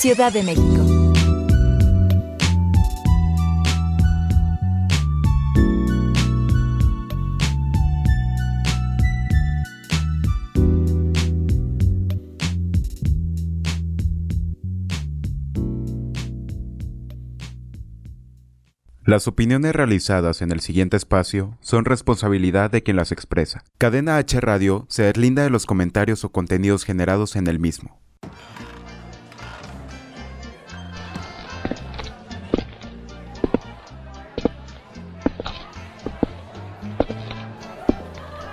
Ciudad de México. Las opiniones realizadas en el siguiente espacio son responsabilidad de quien las expresa. Cadena H Radio se deslinda de los comentarios o contenidos generados en el mismo.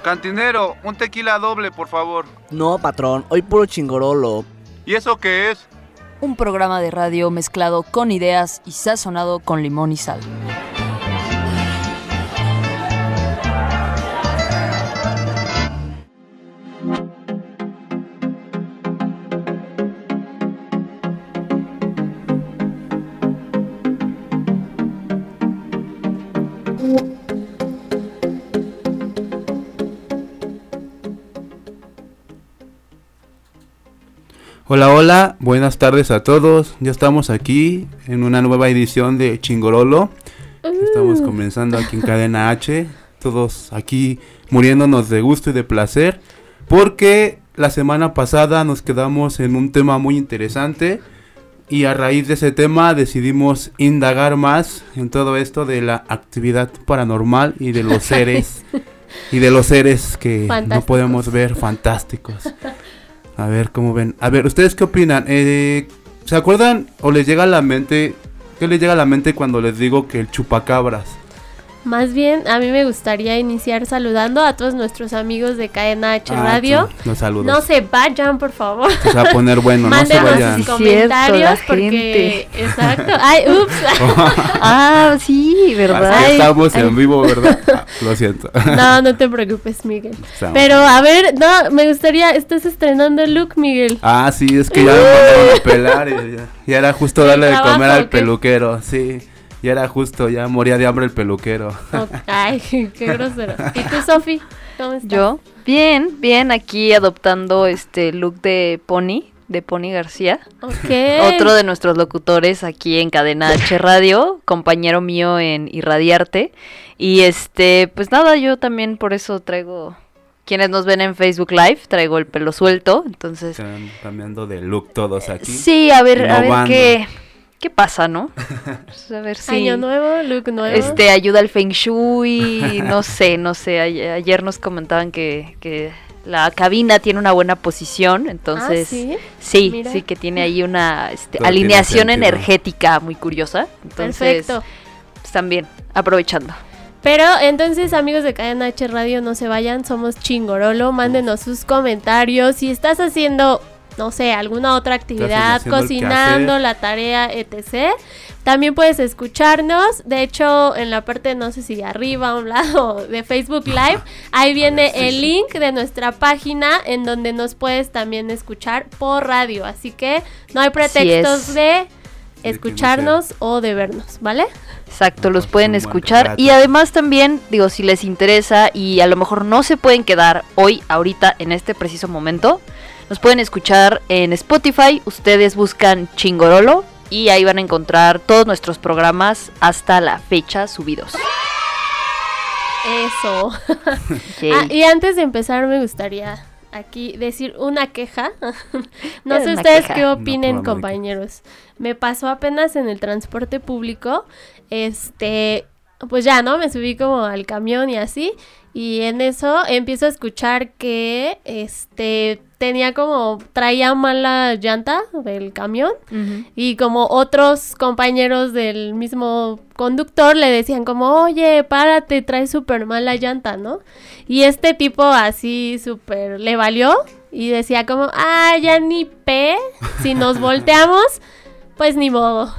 Cantinero, un tequila doble, por favor. No, patrón, hoy puro chingorolo. ¿Y eso qué es? Un programa de radio mezclado con ideas y sazonado con limón y sal. Hola, hola, buenas tardes a todos. Ya estamos aquí en una nueva edición de Chingorolo. Estamos comenzando aquí en Cadena H. Todos aquí muriéndonos de gusto y de placer. Porque la semana pasada nos quedamos en un tema muy interesante. Y a raíz de ese tema decidimos indagar más en todo esto de la actividad paranormal y de los seres. y de los seres que no podemos ver fantásticos. A ver, ¿cómo ven? A ver, ¿ustedes qué opinan? Eh, ¿Se acuerdan o les llega a la mente... ¿Qué les llega a la mente cuando les digo que el chupacabras? Más bien, a mí me gustaría iniciar saludando a todos nuestros amigos de Cadena H Ah, Radio. sí, Los saludos. No se vayan, por favor. Se va a poner bueno, no se vayan. sus cierto, comentarios porque exacto. Ay, ups. Ah, sí, Así Ay, estamos ay. en vivo, ¿verdad? Ah, lo siento. No, no te preocupes, Miguel. Estamos. Pero a ver, no, me gustaría, estás estrenando el look, Miguel. Ah, sí, es que ya me mandaron a pelar y ya, ya era justo darle de comer al peluquero, sí. Ya era justo, ya moría de hambre el peluquero. Ok, Ay, qué grosero. ¿Y tú, Sofi? ¿Cómo estás? Yo, bien, bien, aquí adoptando este look de Pony, de Pony García. Ok. Otro de nuestros locutores aquí en Cadena H Radio, compañero mío en Irradiarte. Y este, pues nada, yo también por eso traigo, quienes nos ven en Facebook Live, traigo el pelo suelto, entonces... Están cambiando de look todos aquí. Sí, a ver, a ver qué, qué pasa, ¿no? Pues a ver si... Año nuevo, look nuevo. Este, ayuda al Feng Shui, no sé, no sé. Ayer, nos comentaban que, que la cabina tiene una buena posición, entonces Ah, ¿sí? sí, Mira. sí que tiene ahí una este, alineación energética muy curiosa. Entonces, Perfecto. pues, también aprovechando. Pero entonces, amigos de Cadena H Radio, no se vayan, somos Chingorolo. Mándenos sus comentarios. Si estás haciendo, no sé, alguna otra actividad, cocinando, la tarea, etc. También puedes escucharnos. De hecho, en la parte, no sé si arriba, a un lado de Facebook Live, ahí viene Sí, el sí. link de nuestra página en donde nos puedes también escuchar por radio. Así que no hay pretextos es. de escucharnos o de vernos, ¿vale? Exacto, los pueden escuchar. Y además también, digo, si les interesa y a lo mejor no se pueden quedar hoy, ahorita, en este preciso momento, nos pueden escuchar en Spotify. Ustedes buscan Chingorolo y ahí van a encontrar todos nuestros programas hasta la fecha subidos. Eso. Ah, y antes de empezar me gustaría aquí decir una queja. no sé ustedes queja. qué opinen, No, compañeros. Me pasó apenas en el transporte público. Este, pues ya, ¿no? Me subí como al camión y así. Y en eso empiezo a escuchar que este tenía como traía mala llanta del camión y como otros compañeros del mismo conductor le decían como, oye, párate, traes súper mala llanta, ¿no? Y este tipo así súper le valió y decía como, ah, ya ni pe, si nos volteamos, pues ni modo.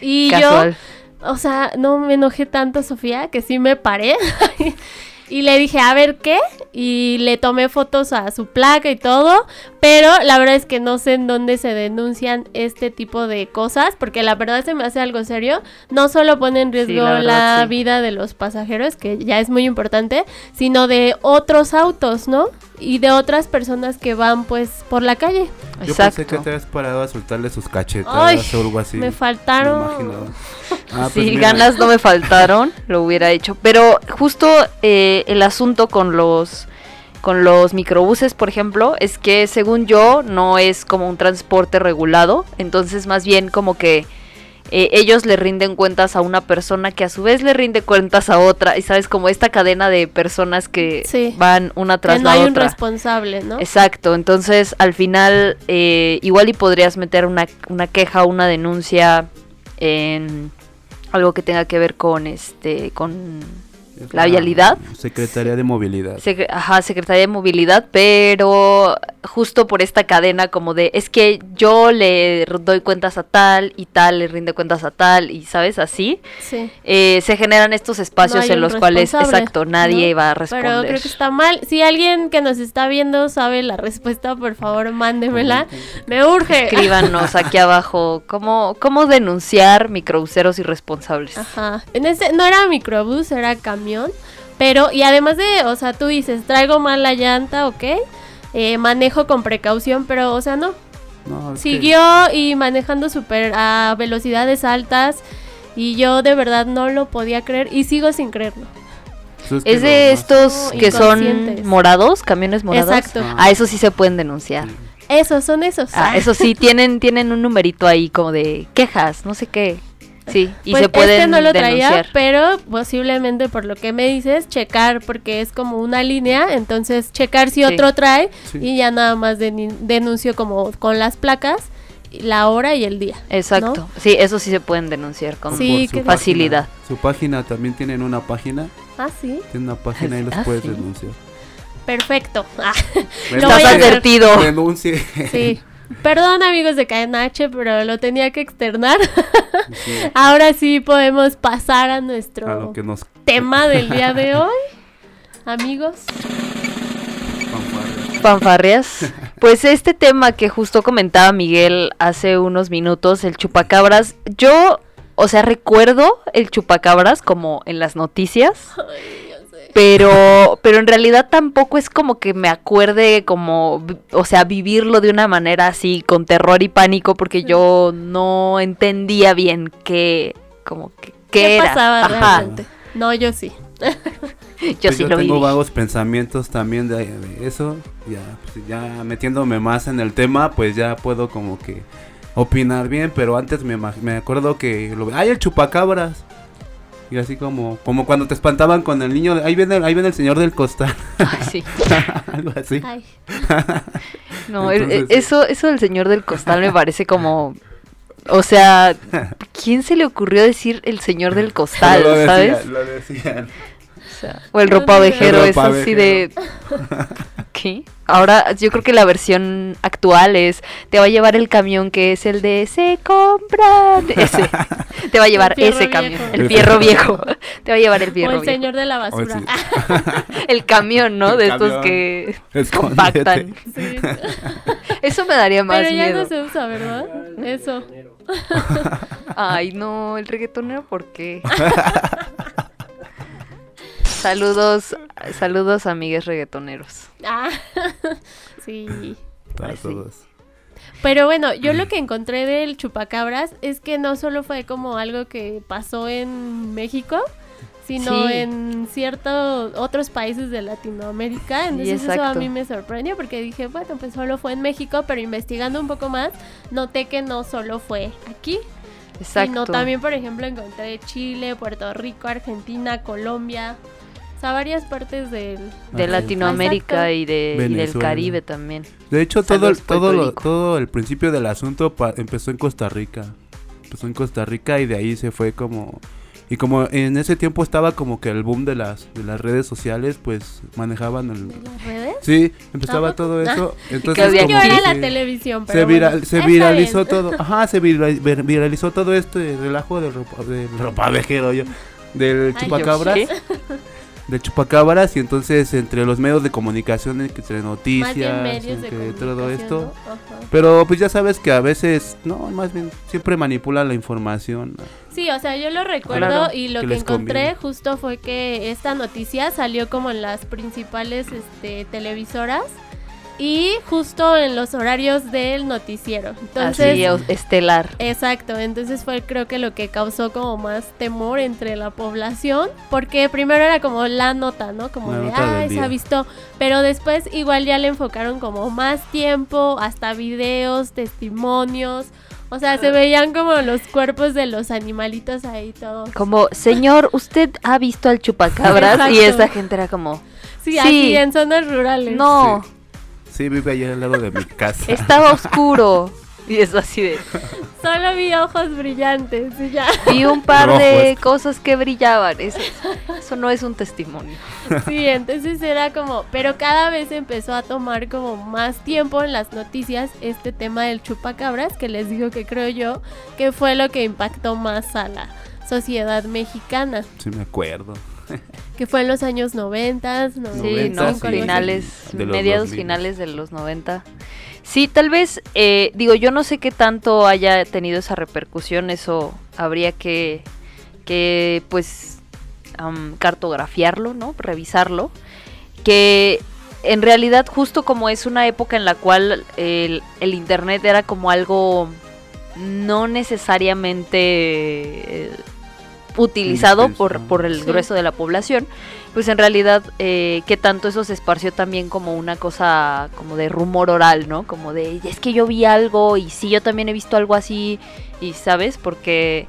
Y Casual. yo, o sea, no me enojé tanto, Sofía, que sí me paré. Y le dije, a ver qué. Y le tomé fotos a su placa y todo. Pero la verdad es que no sé en dónde se denuncian este tipo de cosas. Porque la verdad se me hace algo serio. No solo pone en riesgo la la, verdad, sí. vida de los pasajeros, que ya es muy importante, sino de otros autos, ¿no? Y de otras personas que van pues por la calle. Yo pensé que te habías parado a soltarle sus cachetadas o algo así. me Me faltaron. imaginaba. Ah, pues si mira. ganas no me faltaron, lo hubiera hecho. Pero justo eh, el asunto con los con los microbuses, por ejemplo, es que según yo no es como un transporte regulado, entonces más bien como que eh, ellos le rinden cuentas a una persona que a su vez le rinde cuentas a otra y sabes como esta cadena de personas que Sí. van una tras Que no la hay un otra. responsable, ¿no? Exacto, entonces al final eh, igual y podrías meter una, una queja, una denuncia en algo que tenga que ver con este, con la vialidad. Secretaría de Movilidad. Secre- Ajá, Secretaría de Movilidad, pero justo por esta cadena como de, es que yo le doy cuentas a tal y tal le rinde cuentas a tal y sabes así, Sí. eh, se generan estos espacios en los cuales, exacto, nadie ¿no? va a responder. Pero creo que está mal. Si alguien que nos está viendo sabe la respuesta, por favor, mándemela. Me urge. Escríbanos aquí abajo cómo, cómo denunciar microbuseros irresponsables. Ajá. En ese no era microbús, era camión. Pero, y además de, o sea, tú dices, traigo mal la llanta, ok. Eh, manejo con precaución, pero, o sea, no. No, es que- Siguió y manejando súper a velocidades altas. Y yo de verdad no lo podía creer y sigo sin creerlo. que Es de estos que son morados, camiones morados. Exacto. A eso sí se pueden denunciar. Esos son esos. Ah, eso sí, tienen, tienen un numerito ahí como de quejas, no sé qué. Sí, y Pues se pueden este no lo traía, denunciar. pero posiblemente por lo que me dices, checar porque es como una línea, entonces checar si Sí. otro trae Sí. y ya nada más denuncio como con las placas, la hora y el día. Exacto. Sí, eso sí se pueden denunciar con Sí, su facilidad. página. Su página también tienen una página. Ah, sí, Tienen una página y los Ah, puedes sí. denunciar. perfecto. Ah, Lo Estás advertido. Denuncie. sí. Perdón amigos de Cadena H, pero lo tenía que externar. Sí, Ahora sí podemos pasar a a nuestro lo que nos tema del día de hoy. Amigos, fanfarria. Fanfarrias. Pues este tema que justo comentaba Miguel hace unos minutos, el chupacabras, yo, o sea, recuerdo el chupacabras como en las noticias, pero, pero en realidad tampoco es como que me acuerde como, o sea, vivirlo de una manera así con terror y pánico, porque yo no entendía bien qué, como que, qué, ¿qué era. pasaba Ajá. realmente? No, yo sí. Yo Pues sí lo tengo viví. vagos pensamientos también de, de eso. Ya, pues, ya metiéndome más en el tema, pues ya puedo como que opinar bien. Pero antes me, me acuerdo que lo ¡Ay, el chupacabras! Y así como, como cuando te espantaban con el niño, ahí viene, ahí viene el señor del costal, Ay, sí. algo así. Ay. No, el- Entonces- eso, eso del señor del costal me parece como, o sea, ¿quién se le ocurrió decir el señor del costal, Lo decían, sabes? lo decían. O, sea, o el ropavejero, es así de, ¿qué? Ahora yo creo que la versión actual es, te va a llevar el camión que es el de se compra, ese, te va a llevar ese viejo. camión, el El fierro viejo, te va a llevar el O fierro el viejo. señor de la O basura. sí. El camión, ¿no? El De estos que Escóndete. compactan. Sí. Eso me daría más Pero ya miedo. no se usa, ¿verdad? Eso. Ay, no, el reggaetonero, ¿por qué? Saludos, saludos amigues reggaetoneros. Ah, sí. Para Ay, sí. todos. Pero bueno, yo lo que encontré del chupacabras es que no solo fue como algo que pasó en México, sino Sí. en ciertos otros países de Latinoamérica. Entonces eso a mí me sorprendió porque dije, bueno, pues solo fue en México, pero investigando un poco más, noté que no solo fue aquí, Exacto. sino también, por ejemplo, encontré Chile, Puerto Rico, Argentina, Colombia, o sea, varias partes del... de Ajá. Latinoamérica y, de, y del. Caribe también. De hecho, todo, todo, lo- todo el principio del asunto pa- empezó en Costa Rica. Empezó en Costa Rica y de ahí se fue como... Y como en ese tiempo estaba como que el boom de las, de las redes sociales, pues manejaban el... ¿De las redes? Sí, empezaba ¿A todo eso. Entonces que Yo como era que la se- televisión, pero se, viral- bueno, se viralizó bien. todo. Ajá, se vira- vir- viralizó todo este relajo del ropa, del ropavejero yo. Del Ay, chupacabras. ¿qué? de chupacabras y entonces entre los medios de comunicación, entre noticias, entre todo esto. Pero pues ya sabes que a veces, no, más bien siempre manipula la información. Sí, o sea, yo lo recuerdo Claro, y lo que encontré conviene. justo fue que esta noticia salió como en las principales este, televisoras y justo en los horarios del noticiero. Entonces, Así, estelar. Exacto, entonces fue creo que lo que causó como más temor entre la población, porque primero era como la nota, ¿no? Como La de, ay, se día". ha visto, pero después igual ya le enfocaron como más tiempo, hasta videos, testimonios, o sea, se veían como los cuerpos de los animalitos ahí todos. Como, señor, ¿usted ha visto al chupacabras? Y esa gente era como, Sí, sí. así en zonas rurales. no, Sí, vive allá al lado de mi casa. estaba oscuro. Y es así de, Solo vi ojos brillantes y ya. vi un par de cosas que brillaban. Eso, eso no es un testimonio. Sí, entonces era como, pero cada vez empezó a tomar como más tiempo en las noticias este tema del chupacabras, que les digo que creo yo que fue lo que impactó más a la sociedad mexicana, Sí, me acuerdo. que fue en los años 90, Sí, 90, no, sí. finales, De los mediados 2000. finales de los 90. Sí, tal vez, eh, digo, yo no sé qué tanto haya tenido esa repercusión, eso habría que, que pues, cartografiarlo, ¿no? Revisarlo. Que en realidad, justo como es una época en la cual el, el Internet era como algo no necesariamente eh, utilizado por, Indispensable. por el Sí. grueso de la población, pues en realidad eh, que tanto eso se esparció también como una cosa como de rumor oral, ¿no? Como de, es que yo vi algo y sí, yo también he visto algo así y, ¿sabes? Porque...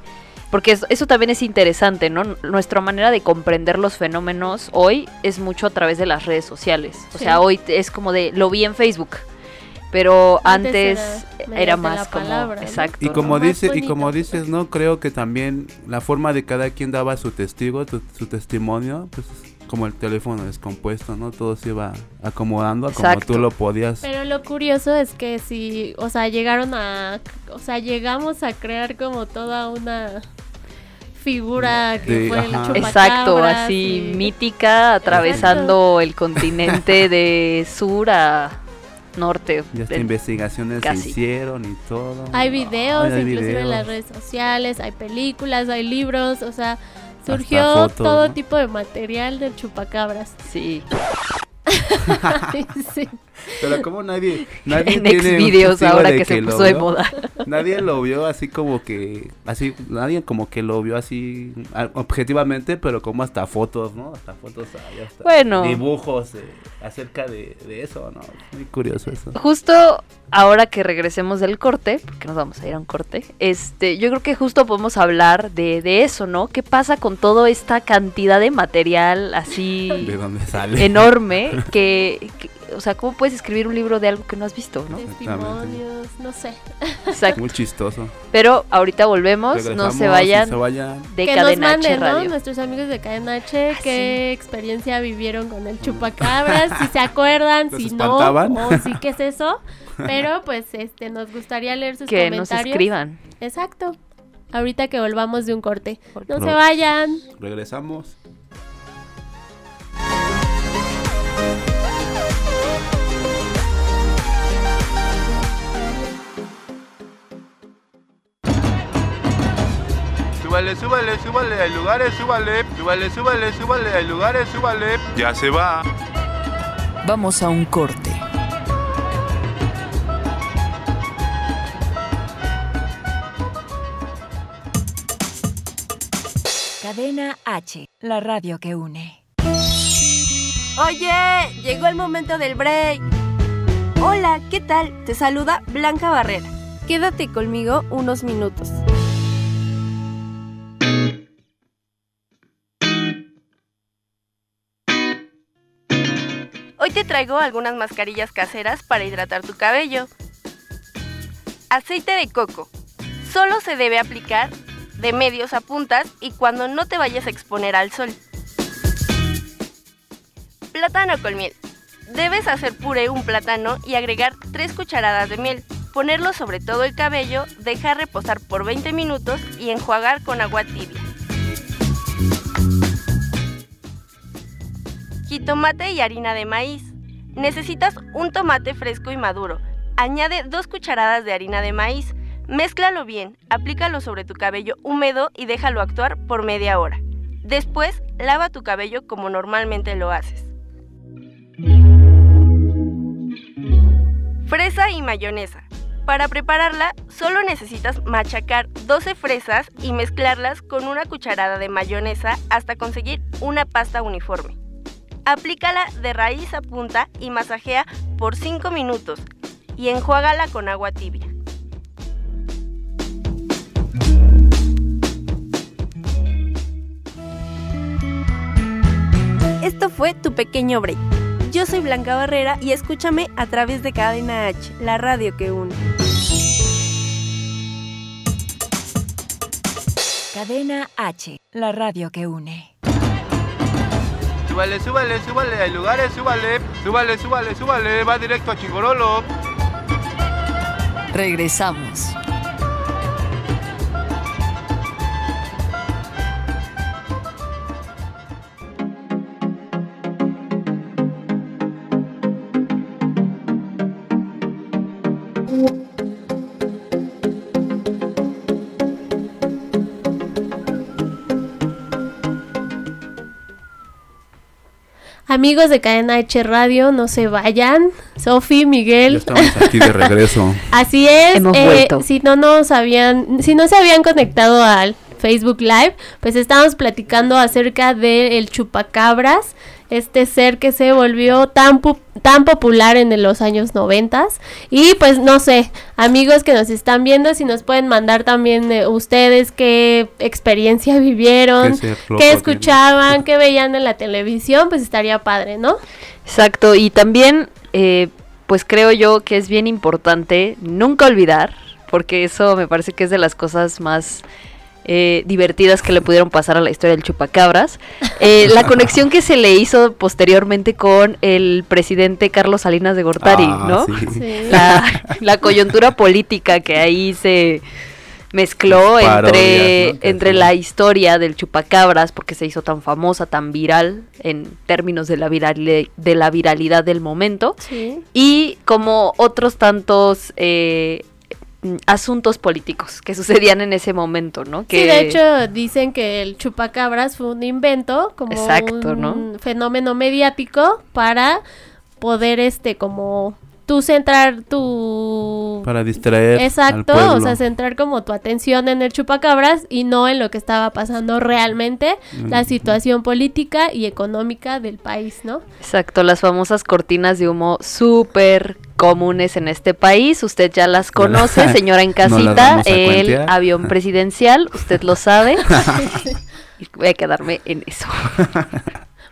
Porque eso, eso también es interesante, ¿no? Nuestra manera de comprender los fenómenos hoy es mucho a través de las redes sociales. O Sí. sea, hoy es como de, lo vi en Facebook. Pero Antes antes, era más como... palabra, ¿no? Exacto. Y como dice, y como dices, no creo que también la forma de cada quien daba su testigo, tu- su testimonio, pues como el teléfono descompuesto, ¿no? Todo se iba acomodando a como Exacto. tú lo podías. Pero lo curioso es que si, o sea, llegaron a, o sea, llegamos a crear como toda una figura que fue el Exacto, así y- mítica, atravesando el continente de sur a norte. Ya hasta De- investigaciones casi. se hicieron y todo. Hay videos, Ay, hay inclusive en las redes sociales, hay películas, hay libros, o sea, surgió todo ¿no? tipo de material del chupacabras. Sí. sí. Pero como nadie, nadie en tiene testigo ahora de que, se puso de moda. Nadie lo vio así como que, así, nadie como que lo vio así objetivamente, pero como hasta fotos, ¿no? Hasta fotos hasta Bueno. dibujos eh, acerca de, de eso, ¿no? Muy curioso eso. Justo ahora que regresemos del corte, porque nos vamos a ir a un corte, este, yo creo que justo podemos hablar de, de eso, ¿no? ¿Qué pasa con toda esta cantidad de material así ¿De dónde sale? enorme que, que- o sea, ¿cómo puedes escribir un libro de algo que no has visto, no? Testimonios, no sé. Exacto. Muy chistoso. Pero ahorita volvemos, no se vayan se vayan. de que nos H manden, ¿no? Nuestros amigos de Cadena H, Ah, qué experiencia vivieron con el chupacabras, si se acuerdan, ¿Los si espantaban? no, o si qué es eso. Pero pues este nos gustaría leer sus Que nos comentarios. escriban. Exacto. Ahorita que volvamos de un corte. No se vayan. Regresamos. Súbale, súbale, súbale, hay lugares, súbale. Súbale, súbale, súbale, hay lugares, súbale. Ya se va. Vamos a un corte. Cadena H, la radio que une. Oye, llegó el momento del break. Hola, ¿qué tal? Te saluda Blanca Barrera. Quédate conmigo unos minutos. Traigo algunas mascarillas caseras para hidratar tu cabello. Aceite de coco. Solo se debe aplicar de medios a puntas y cuando no te vayas a exponer al sol. Plátano con miel. Debes hacer puré un plátano y agregar 3 cucharadas de miel. Ponerlo sobre todo el cabello, dejar reposar por 20 minutos y enjuagar con agua tibia. jitomate y harina de maíz. Necesitas un tomate fresco y maduro. Añade dos cucharadas de harina de maíz. Mézclalo bien, aplícalo sobre tu cabello húmedo y déjalo actuar por media hora. Después, lava tu cabello como normalmente lo haces. Fresa y mayonesa. Para prepararla, solo necesitas machacar 12 fresas y mezclarlas con una cucharada de mayonesa hasta conseguir una pasta uniforme. Aplícala de raíz a punta y masajea por 5 minutos y enjuágala con agua tibia. Esto fue tu pequeño break. Yo soy Blanca Barrera y escúchame a través de Cadena H, la radio que une. Cadena H, la radio que une. Súbale, súbale, súbale, hay lugares, súbale, súbale, súbale, súbale, va directo a Chingorolo. Regresamos. Amigos de Cadena H Radio, no se vayan. Sofi, Ya Miguel. estamos aquí de regreso. Así es. Hemos eh, vuelto. Si no nos habían, si no se habían conectado al Facebook Live, pues estamos platicando acerca del chupacabras, este ser que se volvió tan pu- tan popular en los años noventas y pues no sé, amigos que nos están viendo, si nos pueden mandar también eh, ustedes qué experiencia vivieron, Qué tiene. escuchaban, qué veían en la televisión, pues estaría padre, ¿no? Exacto, y también, eh, pues creo yo que es bien importante nunca olvidar, porque eso me parece que es de las cosas más eh, divertidas que le pudieron pasar a la historia del chupacabras, eh, la conexión que se le hizo posteriormente con el presidente Carlos Salinas de Gortari, Ah, ¿no? sí. Sí. La, la coyuntura política que ahí se mezcló parodias, entre, entre la historia del chupacabras, porque se hizo tan famosa, tan viral en términos de la, virali- de la viralidad del momento, Sí. y como otros tantos eh, asuntos políticos que sucedían en ese momento, ¿no? Que Sí, de hecho dicen que el chupacabras fue un invento, como Exacto, un ¿no? fenómeno mediático para poder, este, como tú centrar tu... Para distraer Exacto, o sea, centrar como tu atención en el chupacabras y no en lo que estaba pasando realmente, la Mm. situación política y económica del país, ¿no? Exacto, las famosas cortinas de humo súper comunes en este país. Usted ya las conoce, señora en casita. el cuentear. avión presidencial, usted lo sabe. Y Voy a quedarme en eso.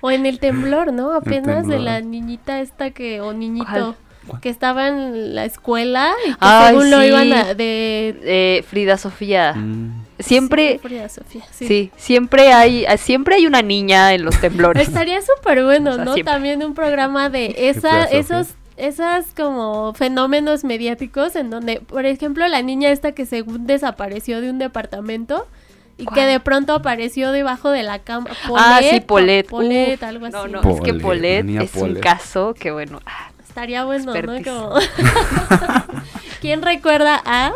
O en el temblor, ¿no? Apenas de la niñita esta que, o niñito, ¿Cuál? ¿Cuál? que estaba en la escuela y que Ay, según lo iban a, de... Eh, Frida Sofía. Mm. Siempre, Sí, Frida Sofía, sí. sí. siempre hay, siempre hay una niña en los temblores. Estaría súper bueno, O sea, ¿no? siempre. También un programa de esa, esos, esas como fenómenos mediáticos en donde, por ejemplo, la niña esta que según desapareció de un departamento y que de pronto apareció debajo de la cama. ah, sí, Polet. Polet, Uf, algo así. No, no, Polet, es que Polet es un caso que bueno. ah, Estaría bueno. ¿no? Como... ¿Quién recuerda a?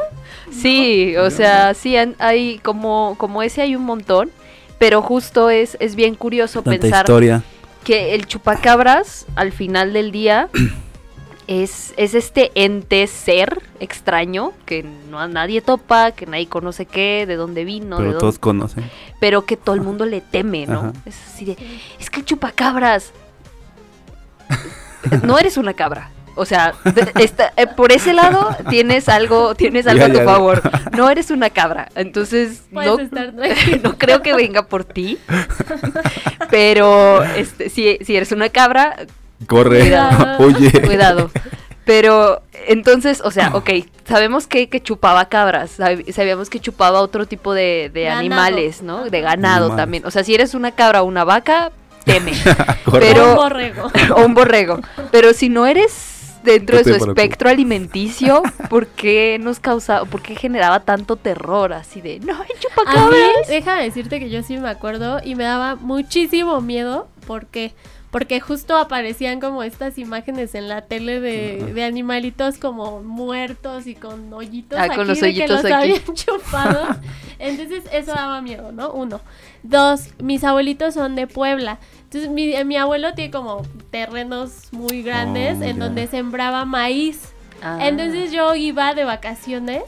Sí, o sea, sí, hay como, como ese hay un montón, pero justo es, es bien curioso Tanta pensar historia. que el chupacabras al final del día es, es este ente ser extraño que no a nadie topa, que nadie conoce qué, de dónde vino, de pero dónde- todos conocen. pero que todo el mundo le teme, ¿no? Ajá. Es así de, es que el chupacabras, no eres una cabra. O sea, de- eh, por ese lado tienes algo, tienes algo Ya, a tu ya. favor. No eres una cabra. Entonces, Puedes no, no creo que venga por ti. Pero este, si, si eres una cabra, Corre. Cuidado. Oye. cuidado. Pero entonces, o sea, ok, sabemos que, que chupaba cabras, sab- sabíamos que chupaba otro tipo de, animales, ¿no? De ganado también. O sea, si eres una cabra o una vaca, teme. Pero- Un borrego. o un borrego. Pero si no eres dentro de su espectro alimenticio, ¿por qué nos causaba, por qué generaba tanto terror así de, no, hay A mí, chupacabras? déjame decirte que yo sí me acuerdo y me daba muchísimo miedo ¿por qué? Porque justo aparecían como estas imágenes en la tele de, de animalitos como muertos y con hoyitos Ah, aquí con los de que hoyitos los aquí. habían chupado. Entonces eso daba miedo, ¿no? Uno. Dos, mis abuelitos son de Puebla. Entonces mi, mi abuelo tiene como terrenos muy grandes Oh, en donde sembraba maíz. Ah. Entonces yo iba de vacaciones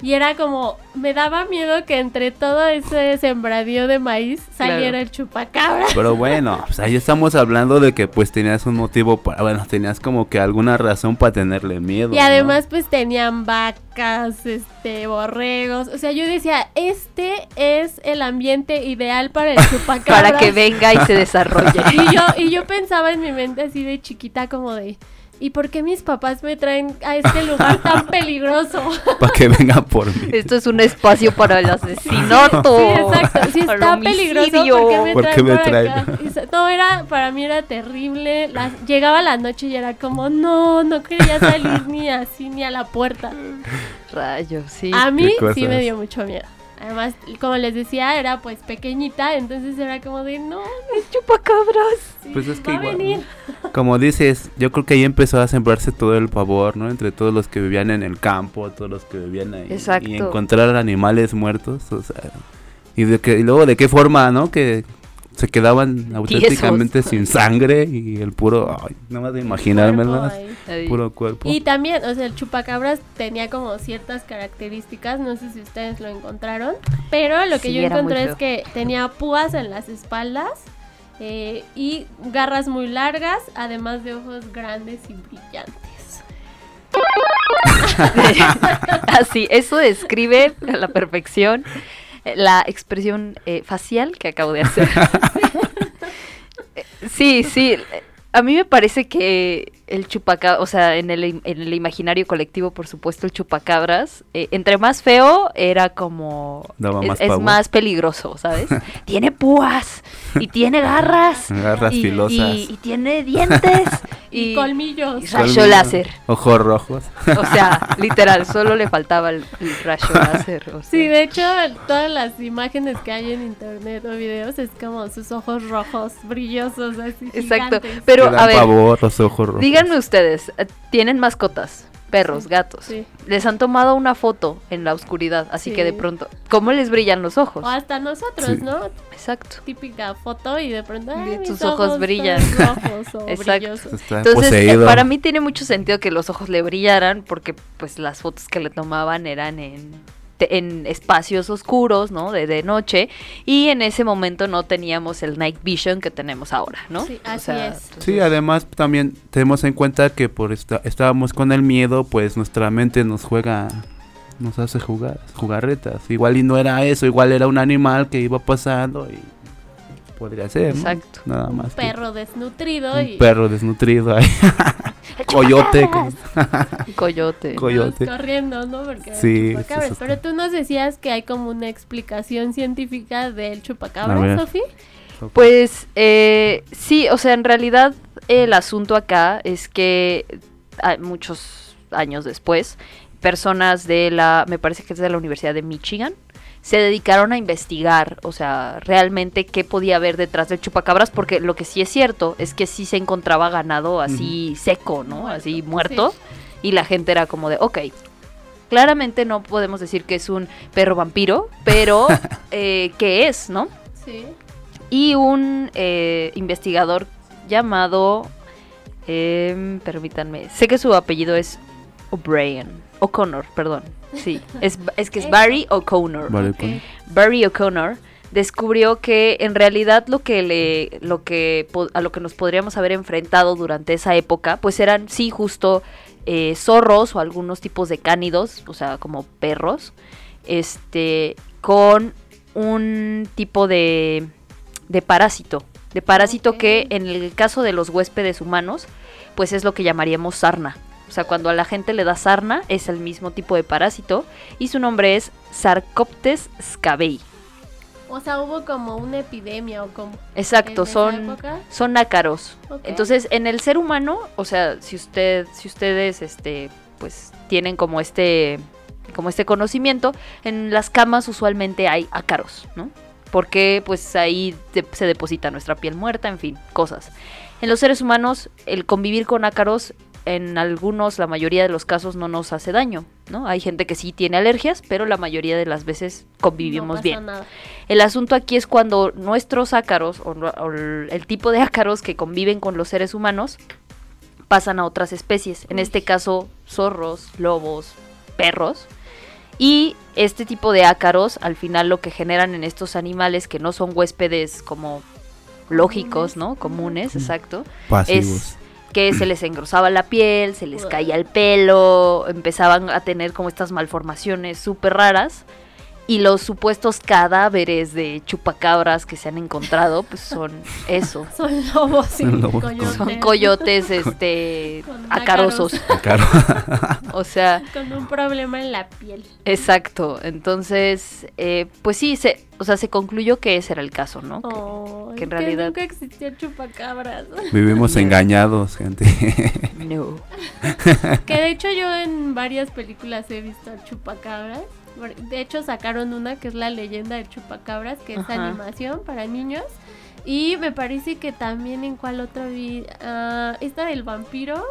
y era como, me daba miedo que entre todo ese sembradío de maíz saliera Claro. el chupacabra. Pero bueno, pues ahí estamos hablando de que pues tenías un motivo para, bueno, tenías como que alguna razón para tenerle miedo. Y ¿no? además pues tenían vacas, este, borregos. O sea, yo decía, este es el ambiente ideal para el chupacabra. Para que venga y se desarrolle. Y yo, y yo pensaba en mi mente así de chiquita como de, ¿y por qué mis papás me traen a este lugar tan peligroso? Para que venga por mí. Esto es un espacio para el asesinato. Sí, exacto. Si está peligroso. ¿por qué me ¿Por traen qué me por traen? acá? Y se- No, era, para mí era terrible. Las- llegaba la noche y era como, no, no quería salir ni así, ni a la puerta. Rayos, sí. A mí sí me dio mucho miedo. Además, como les decía, era pues pequeñita, entonces era como de, no, Chupacabras. sí, Pues es que va a igual, venir. Como dices, yo creo que ahí empezó a sembrarse todo el pavor, ¿no? Entre todos los que vivían en el campo, todos los que vivían ahí. Exacto. Y encontrar animales muertos, o sea. Y, de que, y luego de qué forma, ¿no? Que se quedaban auténticamente sin sangre y el puro... Ay, nada más de. Ahí. Puro cuerpo. Y también, o sea, el chupacabras tenía como ciertas características, no sé si ustedes lo encontraron, pero lo que Sí, yo encontré es que tenía púas en las espaldas eh, y garras muy largas, además de ojos grandes y brillantes. Así, eso describe a la perfección la expresión eh, facial que acabo de hacer. Eh, sí, sí. A mí me parece que el chupacabras, o sea, en el, en el imaginario colectivo, por supuesto, el chupacabras, eh, entre más feo, era como... Daba es, más es más peligroso, ¿sabes? tiene púas y tiene garras. Garras y, filosas. y- y tiene dientes Y, y, colmillos. y rayo Colmillo. láser. Ojos rojos. O sea, literal, solo le faltaba el, el rayo láser. o sea. Sí, de hecho, todas las imágenes que hay en internet o videos es como sus ojos rojos, brillosos, así. Exacto. gigantes. Pero, a ver, pavor, los ojos rojos. Díganme ustedes, eh, ¿tienen mascotas? Perros, gatos. Sí. Les han tomado una foto en la oscuridad, así que de pronto, ¿cómo les brillan los ojos? O hasta nosotros, Sí. ¿no? Exacto. Típica foto y de pronto ay, Y mis tus ojos brillan. rojos o Exacto. Entonces, eh, poseído. para mí tiene mucho sentido que los ojos le brillaran porque pues las fotos que le tomaban eran en, en espacios oscuros, ¿no? De, de noche y en ese momento no teníamos el night vision que tenemos ahora, ¿no? Sí, así es. Sí, además también tenemos en cuenta que por esta, estábamos con el miedo, pues nuestra mente nos juega, nos hace jugar, jugarretas. Igual y no era eso, igual era un animal que iba pasando y podría ser, ¿no? Exacto. Nada más. Un que perro desnutrido un y perro desnutrido ahí. Coyote. Coyote. Coyote. corriendo, ¿no? Porque Sí, chupacabras. Pero tú nos decías que hay como una explicación científica del chupacabra. Sofi. Pues eh, sí, o sea, en realidad el asunto acá es que muchos años después, personas de la, me parece que es de la Universidad de Michigan, se dedicaron a investigar, o sea, realmente qué podía haber detrás del chupacabras, porque lo que sí es cierto es que sí se encontraba ganado así seco, ¿no? Muerto, Así muerto, y la gente era como de, ok. Claramente no podemos decir que es un perro vampiro, pero eh, ¿qué es, no? Sí. y un eh, investigador llamado, em, permítanme, sé que su apellido es O'Brien, O'Connor, perdón, sí, es, es que es Barry O'Connor. Barry O'Connor. Descubrió que en realidad lo que le lo que a lo que nos podríamos haber enfrentado durante esa época pues eran sí justo eh, zorros o algunos tipos de cánidos o sea como perros este con un tipo de de parásito de parásito que en el caso de los huéspedes humanos pues es lo que llamaríamos sarna o sea, cuando a la gente le da sarna, es el mismo tipo de parásito. Y su nombre es Sarcoptes scabei. O sea, hubo como una epidemia o como. Exacto, ¿En esa son, son ácaros. Entonces, en el ser humano, o sea, si usted, si ustedes, este, pues, tienen como este, como este conocimiento, en las camas usualmente hay ácaros, ¿no? porque pues ahí se deposita nuestra piel muerta, en fin, cosas. En los seres humanos, el convivir con ácaros, en algunos, la mayoría de los casos, no nos hace daño, ¿no? Hay gente que sí tiene alergias, pero la mayoría de las veces No convivimos pasa bien. nada. El asunto aquí es cuando nuestros ácaros, o, no- o el tipo de ácaros que conviven con los seres humanos, pasan a otras especies. En este caso, zorros, lobos, perros. Y este tipo de ácaros, al final lo que generan en estos animales que no son huéspedes como lógicos, ¿no? Comunes, exacto. Pasivos. Es que se les engrosaba la piel, se les caía el pelo, empezaban a tener como estas malformaciones súper raras. Y los supuestos cadáveres de chupacabras que se han encontrado, pues son eso. Son lobos y Son lobos. coyotes. Son coyotes, este, Con acarosos. O sea, Con un problema en la piel. exacto. Entonces, eh, pues sí, se, o sea, se concluyó que ese era el caso, ¿no? Que- Oh, que en realidad- nunca existió chupacabras. Vivimos engañados, gente. no. que de hecho yo en varias películas he visto a chupacabras. De hecho sacaron una que es la leyenda de chupacabras, que es Ajá. animación para niños. Y me parece que también en cuál otra vi... ah, esta del vampiro.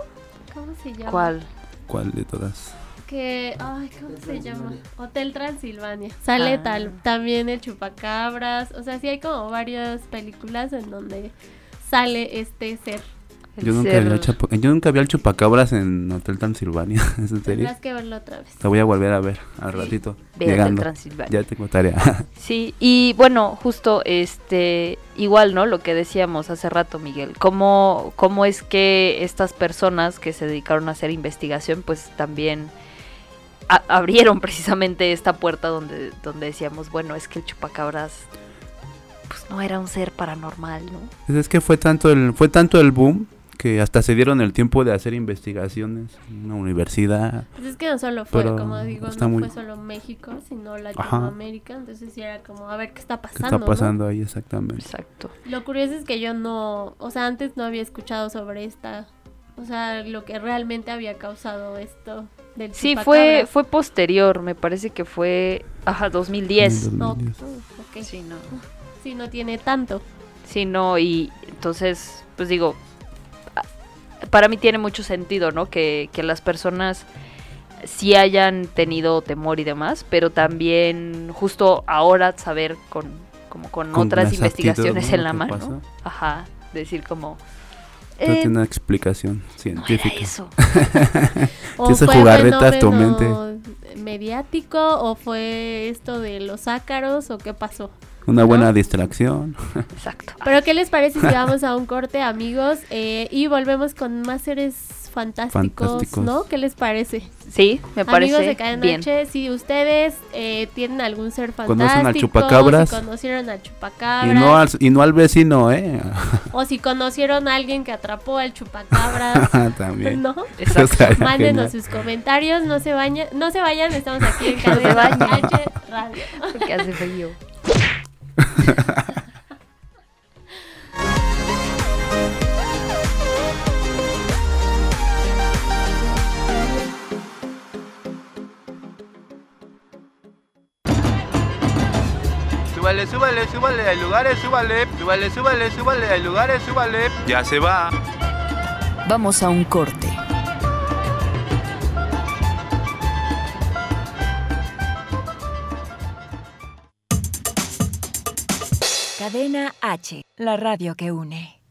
¿Cómo se llama? ¿Cuál? ¿Cuál de todas? Que, ay, ¿cómo se llama? Hotel Transilvania. Sale Ah. tal, también el chupacabras. O sea, sí hay como varias películas en donde sale este ser. Yo nunca, vi al chapa- yo nunca vi al chupacabras en Hotel Transilvania. ¿Es en serio? Tendrás que verlo otra vez. La voy a volver a ver al Sí. ratito. Ve llegando. Transilvania. Ya tengo tarea. Sí, y bueno, justo este, igual, ¿no? Lo que decíamos hace rato, Miguel, cómo, cómo es que estas personas que se dedicaron a hacer investigación, pues también a- abrieron precisamente esta puerta donde, donde decíamos, bueno, es que el chupacabras, pues no era un ser paranormal, ¿no? Pues es que fue tanto el fue tanto el boom que hasta se dieron el tiempo de hacer investigaciones en una universidad. Pues es que no solo fue, Pero como digo, está no muy- fue solo México, sino Latinoamérica. Entonces sí era como, a ver qué está ¿Qué pasando. está ¿no? pasando ahí exactamente? Exacto. Lo curioso es que yo no, o sea, antes no había escuchado sobre esta, o sea, lo que realmente había causado esto del Sí, fue, fue posterior, me parece que fue, ajá, 2010. No, 2010. uh, ok. Sí, no. Sí, no tiene tanto. Sí, no, y entonces, pues digo, para mí tiene mucho sentido, ¿no? Que, que las personas sí hayan tenido temor y demás, pero también justo ahora saber con, como con, Con otras investigaciones en la ¿Qué mano, ajá, decir como... Eh, tiene una explicación no era científica. eso. O fue tu fenómeno mediático o fue esto de los ácaros o qué pasó. Una buena ¿No? distracción. Exacto. Pero ¿qué les parece si vamos a un corte, amigos? Eh, y volvemos con más seres fantásticos, Fantásticos. ¿no? ¿Qué les parece? Sí, me Amigos parece de Cadena bien. H, si ustedes eh, tienen algún ser ¿Conocen al fantástico, chupacabras? si conocieron al chupacabras, Y no al, y no al vecino, ¿eh? o si conocieron a alguien que atrapó al chupacabras, También. ¿no? Exacto. Mándenos genial. sus comentarios, no se vayan, no se vayan, estamos aquí en No se Cadena vayan. H Radio. Porque hace frío. Súbale, súbale, súbale, hay lugares, súbale. Súbale, súbale, súbale, hay lugares, súbale. Ya se va. Vamos a un corte. Cadena H, la radio que une.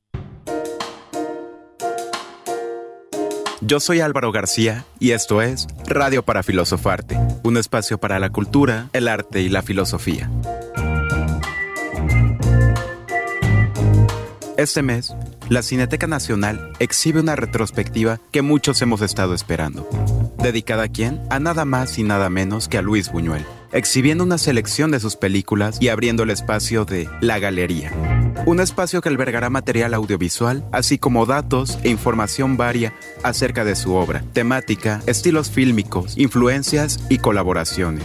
Yo soy Álvaro García y esto es Radio para Filosofarte, un espacio para la cultura, el arte y la filosofía. Este mes, la Cineteca Nacional exhibe una retrospectiva que muchos hemos estado esperando. ¿Dedicada a quién? A nada más y nada menos que a Luis Buñuel, exhibiendo una selección de sus películas y abriendo el espacio de La Galería. Un espacio que albergará material audiovisual, así como datos e información varia acerca de su obra, temática, estilos fílmicos, influencias y colaboraciones.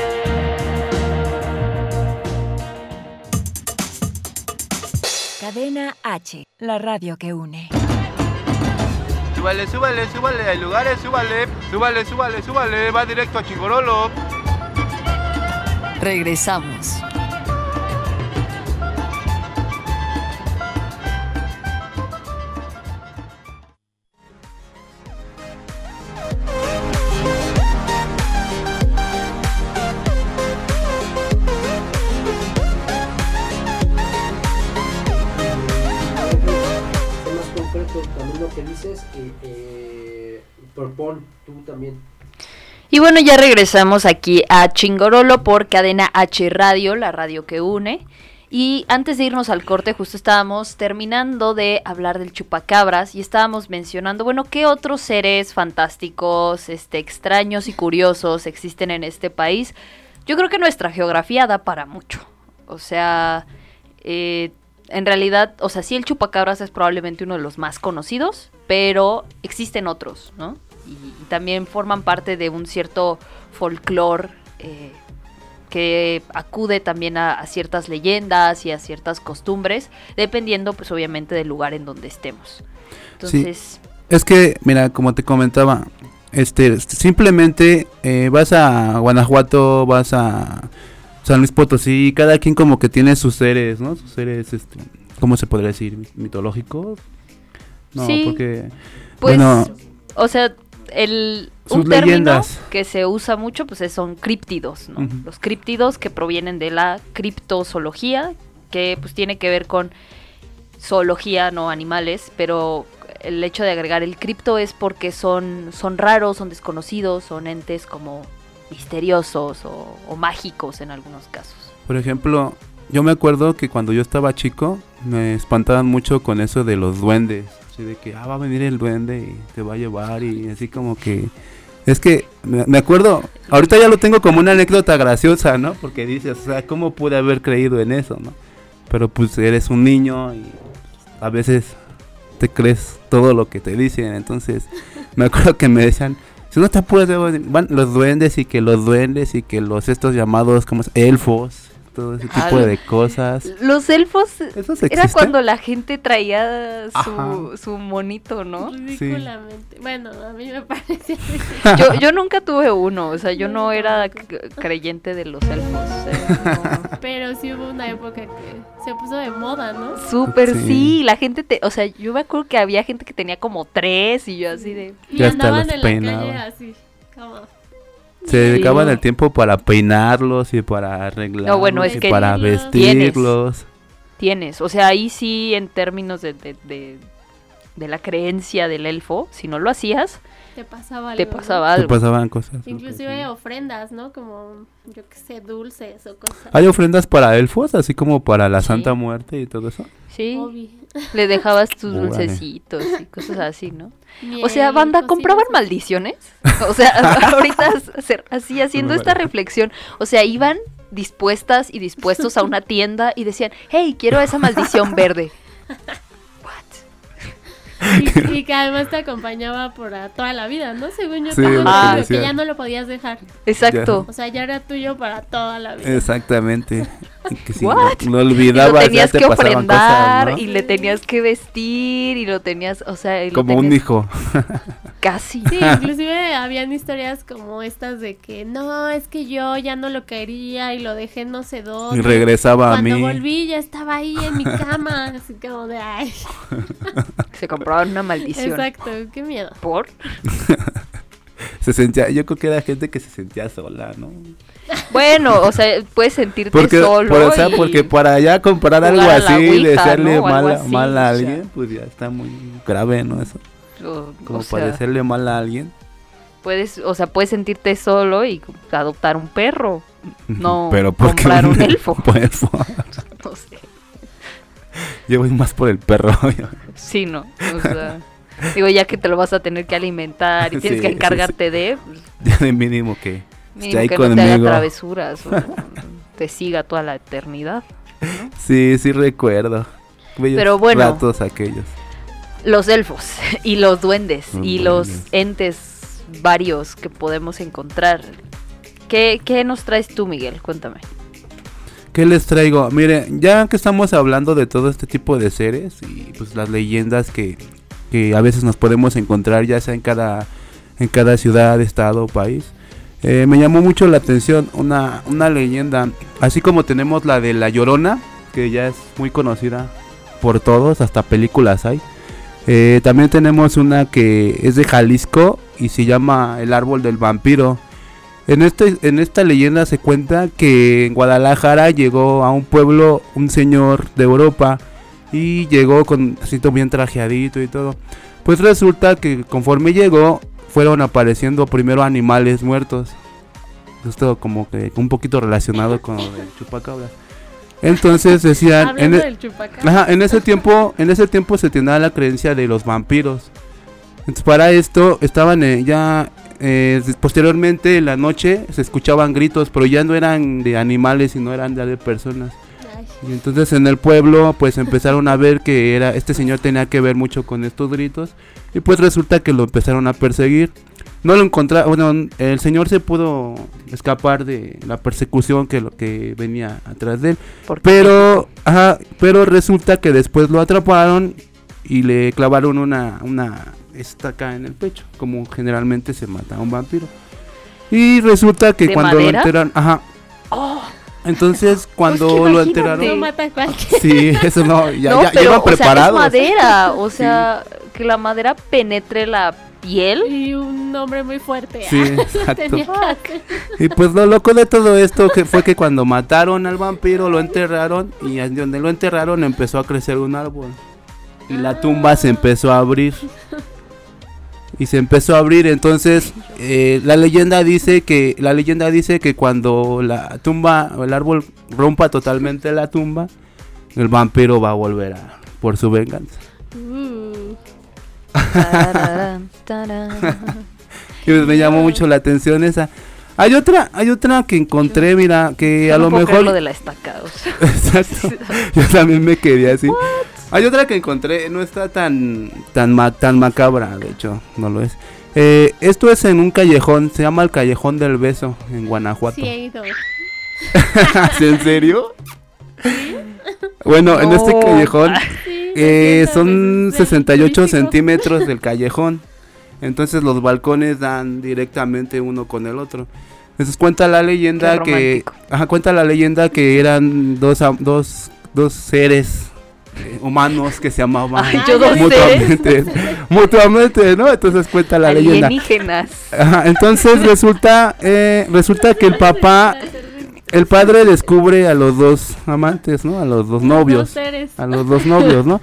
Cadena H, la radio que une. Súbale, súbale, súbale, hay lugares, súbale, súbale, súbale, súbale, va directo a Chingorolo. Regresamos. Lo que dices y eh, propon tú también. Y bueno, ya regresamos aquí a Chingorolo por Cadena H Radio, la radio que une. Y antes de irnos al corte, justo estábamos terminando de hablar del chupacabras y estábamos mencionando, bueno, qué otros seres fantásticos, este, extraños y curiosos existen en este país. Yo creo que nuestra geografía da para mucho. O sea, eh, en realidad, o sea, sí el chupacabras es probablemente uno de los más conocidos, pero existen otros, ¿no? Y, y también forman parte de un cierto folclore eh, que acude también a, a ciertas leyendas y a ciertas costumbres, dependiendo, pues obviamente, del lugar en donde estemos. Entonces, Es que, mira, como te comentaba, este, simplemente eh, vas a Guanajuato, vas a San Luis Potosí, cada quien como que tiene sus seres, ¿no? Sus seres, este, ¿cómo se podría decir? ¿Mitológicos? No, Sí. porque, pues, bueno, o sea, el un término leyendas. que se usa mucho, pues es- son críptidos, ¿no? Los críptidos que provienen de la criptozoología, que pues tiene que ver con zoología, no animales, pero el hecho de agregar el cripto es porque son, son raros, son desconocidos, son entes como misteriosos o, o mágicos en algunos casos. por ejemplo, yo me acuerdo que cuando yo estaba chico, me espantaban mucho con eso de los duendes. Así de que, ah, va a venir el duende y te va a llevar y así como que... Es que me acuerdo, ahorita ya lo tengo como una anécdota graciosa, ¿no? Porque dices, o sea, ¿cómo pude haber creído en eso, no? Pero pues eres un niño y a veces te crees todo lo que te dicen. Entonces, me acuerdo que me decían, si no te apuras, van los duendes y que los duendes y que los estos llamados como elfos, todo ese tipo de cosas. Los elfos ¿Esos era cuando la gente traía su, su monito, ¿no? Ridículamente. Bueno, a mí me parecía Yo, yo nunca tuve uno, o sea, yo no era creyente de los elfos. eh, Pero sí hubo una época que se puso de moda, ¿no? Súper Sí. sí. la gente, te, o sea, yo me acuerdo que había gente que tenía como tres y yo así de... Y Ya andaban los en la calle así, como... Se dedicaban el tiempo para peinarlos y para arreglarlos No, bueno, es y que para tienes. vestirlos. Tienes, o sea, ahí sí en términos de, de, de, de la creencia del elfo, si no lo hacías, Te pasaba algo. te ¿no? pasaba Te algo. pasaban cosas. Inclusive ofrendas, ¿no? Como, yo qué sé, dulces o cosas. ¿Hay ofrendas para elfos, así como para la Sí. Santa Muerte y todo eso? Sí, Obvi. le dejabas tus Órale. dulcecitos y cosas así, ¿no? Miel, O sea, banda, ¿compraban así. maldiciones? O sea, ahorita hacer- así haciendo esta reflexión, o sea, iban dispuestas y dispuestos a una tienda y decían, hey, quiero esa maldición verde. Y, y que además te acompañaba por a toda la vida, ¿no? Según yo Sí, tengo lo que ya no lo podías dejar. Exacto. O sea, ya era tuyo para toda la vida. Exactamente. Que si What? lo, lo Y lo olvidabas, ya tenías te que ofrendar cosas, ¿no? y le tenías que vestir y lo tenías, o sea, Como un tenías hijo. Casi. Sí, inclusive habían historias como estas de que no, es que yo ya no lo quería y lo dejé no sé dónde. Y regresaba a Cuando mí. volví ya estaba ahí en mi cama, así como de ay. Se compraban una maldición. Exacto, qué miedo. ¿Por? Se sentía, yo creo que era gente que se sentía sola, ¿no? Bueno, o sea, puedes sentirte Porque, solo. por- o sea, y- porque para ya comprar algo así y Ouija, desearle mal, así, mal a alguien, pues ya está muy grave, ¿no? Eso. o- Como o para sea, desearle mal a alguien. puedes, o sea, puedes sentirte solo y adoptar un perro. No Pero ¿por qué comprar un elfo. No sé. Yo voy más por el perro. Sí, no. O sea, digo, ya que te lo vas a tener que alimentar y tienes Sí, que sí, encargarte de, pues, ya de mínimo que esté ahí que no te haga conmigo. travesuras o te siga toda la eternidad. Sí, sí recuerdo. Bellos Pero bueno. ratos aquellos. los elfos y los duendes Los y los entes varios que podemos encontrar. ¿Qué, qué nos traes tú, Miguel? Cuéntame. ¿Qué les traigo? Mire, ya que estamos hablando de todo este tipo de seres y pues las leyendas que, que a veces nos podemos encontrar ya sea en cada, en cada ciudad, estado o país, eh, me llamó mucho la atención una, una leyenda, así como tenemos la de La Llorona, que ya es muy conocida por todos, hasta películas hay. Eh, también tenemos una que es de Jalisco y se llama El Árbol del Vampiro. En, este, en esta leyenda se cuenta que en Guadalajara llegó a un pueblo un señor de Europa y llegó con así todo bien trajeadito y todo. Pues resulta que conforme llegó fueron apareciendo primero animales muertos. Esto como que un poquito relacionado con lo del chupacabra. Entonces decían en, e- del chupacabra. Ajá, en ese tiempo, en ese tiempo se tenía la creencia de los vampiros. Entonces para esto estaban eh, ya eh, posteriormente en la noche se escuchaban gritos, pero ya no eran de animales, sino eran ya de personas. Y entonces en el pueblo pues empezaron a ver que era este señor tenía que ver mucho con estos gritos y pues resulta que lo empezaron a perseguir. No lo encontraron, bueno, el señor se pudo escapar de la persecución que lo que venía atrás de él. Pero, ajá, pero resulta que después lo atraparon y le clavaron una, una estaca en el pecho, como generalmente se mata a un vampiro. Y resulta que ¿De cuando madera? lo enterraron, ajá, Oh, entonces cuando que lo enterraron, no mata sí, eso no, ya, no, ya, ya pero iban o sea, es madera, o sea, que la madera penetre la piel. Y un hombre muy fuerte. Sí, Ah, exacto. Y pues lo loco de todo esto que fue que cuando mataron al vampiro lo enterraron y donde lo enterraron empezó a crecer un árbol. Y la tumba se empezó a abrir. Y se empezó a abrir, entonces eh, la leyenda dice que la leyenda dice que cuando la tumba o el árbol rompa totalmente la tumba, el vampiro va a volver a por su venganza. Uh, Tararán. Y pues me llamó mucho la atención esa. Hay otra, hay otra que encontré, mira, que Yo a no lo puedo mejor lo de la estaca, o sea. Exacto. Yo también me quedé así. Hay otra que encontré, no está tan tan ma- tan macabra, de hecho, no lo es. Eh, esto es en un callejón, se llama el Callejón del Beso en Guanajuato. sí, he ido. ¿Sí, ¿En serio? Bueno, en este callejón Sí, eh, 60 son veces 68 turístico. centímetros del callejón. Entonces los balcones dan directamente uno con el otro. Entonces cuenta la leyenda que, ajá, cuenta la leyenda que eran dos dos, dos seres humanos que se amaban Ay, yo mutuamente, mutuamente, ¿no? Entonces cuenta la leyenda. Alienígenas. Ajá, entonces resulta eh, resulta que el papá, el padre descubre a los dos amantes, ¿no? A los dos novios a los dos novios, ¿no?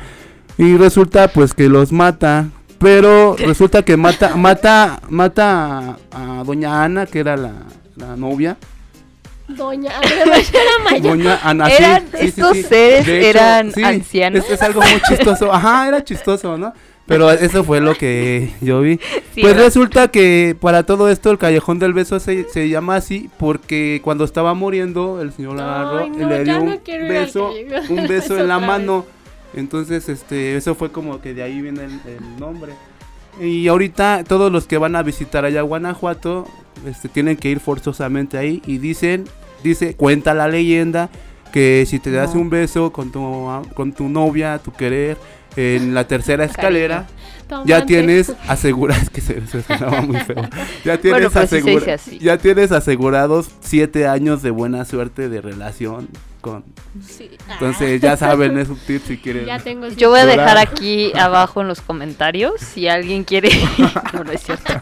Y resulta pues que los mata, pero resulta que mata mata mata a, a doña Ana, que era la, la novia. Doña, era mayor. Doña Ana, Eran- sí, sí, estos sí. seres hecho, eran ancianos. Es, es algo muy chistoso. Ajá, era chistoso, ¿no? Pero eso fue lo que yo vi. Sí, pues ¿verdad? resulta que para todo esto el Callejón del Beso se, se llama así porque cuando estaba muriendo el señor la agarró Ay, y no, le dio un beso, un beso en la mano. Entonces, este, eso fue como que de ahí viene el, el nombre. Y ahorita todos los que van a visitar allá a Guanajuato, este, tienen que ir forzosamente ahí y dicen, dice, cuenta la leyenda que si te das No. un beso con tu, con tu novia, tu querer, en la tercera escalera, ya tienes asegurado, es que se, se sonaba muy feo. Ya tienes, asegura- así. ya tienes asegurados siete años de buena suerte de relación con. Sí. Entonces ya saben, es un tip si quieren. Ya tengo Yo voy a dejar aquí abajo en los comentarios si alguien quiere. no, no es cierto.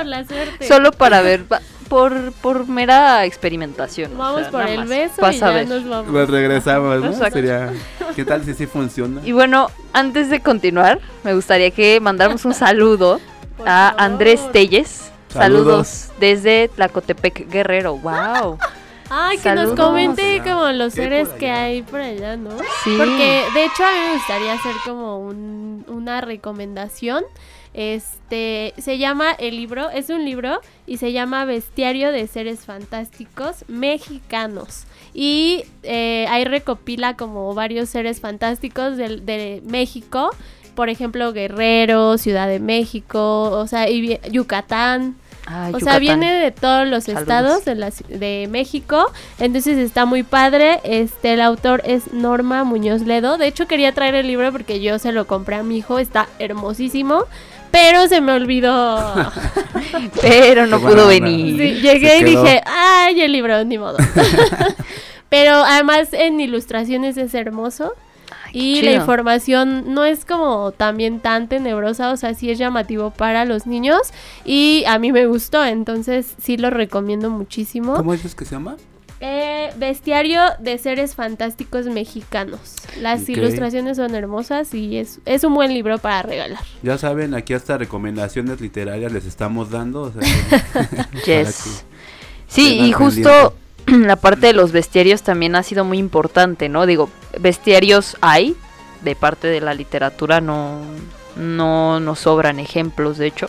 Solo por la suerte. Solo para ver, por, por mera experimentación. o Vamos sea, por el más. beso Vas y a ya ver. nos vamos. Nos regresamos, ¿no? Exacto. Sería. ¿Qué tal si sí funciona? Y bueno, antes de continuar, me gustaría que mandáramos un saludo Por a favor. Andrés Telles. Saludos. Saludos desde Tlacotepec Guerrero. Wow. Ay, que Saludos. nos comente como los ¿qué hay seres que hay por allá, ¿no? Sí. Porque de hecho a mí me gustaría hacer como un- una recomendación Este se llama el libro, es un libro y se llama Bestiario de Seres Fantásticos Mexicanos. Y eh, ahí recopila como varios seres fantásticos de, de México. Por ejemplo, Guerrero, Ciudad de México, o sea, y Yucatán. Ah, O sea, viene de todos los Saludos. estados de, la de México. Entonces está muy padre. Este, el autor es Norma Muñoz Ledo. De hecho, quería traer el libro porque yo se lo compré a mi hijo. Está hermosísimo. Pero se me olvidó. Pero no Qué pudo venir. Sí, llegué y dije, ay, el libro, ni modo. Pero además en ilustraciones es hermoso. Ay, Y la información no es como también tan tenebrosa, o sea, sí es llamativo para los niños y a mí me gustó, entonces sí lo recomiendo muchísimo. ¿Cómo dices que se llama? Eh, bestiario de seres fantásticos mexicanos. Las ilustraciones son hermosas y es, es un buen libro para regalar. Ya saben, aquí hasta recomendaciones literarias les estamos dando. o sea, para Yes. Sí, y justo la parte de los bestiarios también ha sido muy importante, ¿no? Digo, bestiarios hay de parte de la literatura, no, no nos sobran ejemplos, de hecho.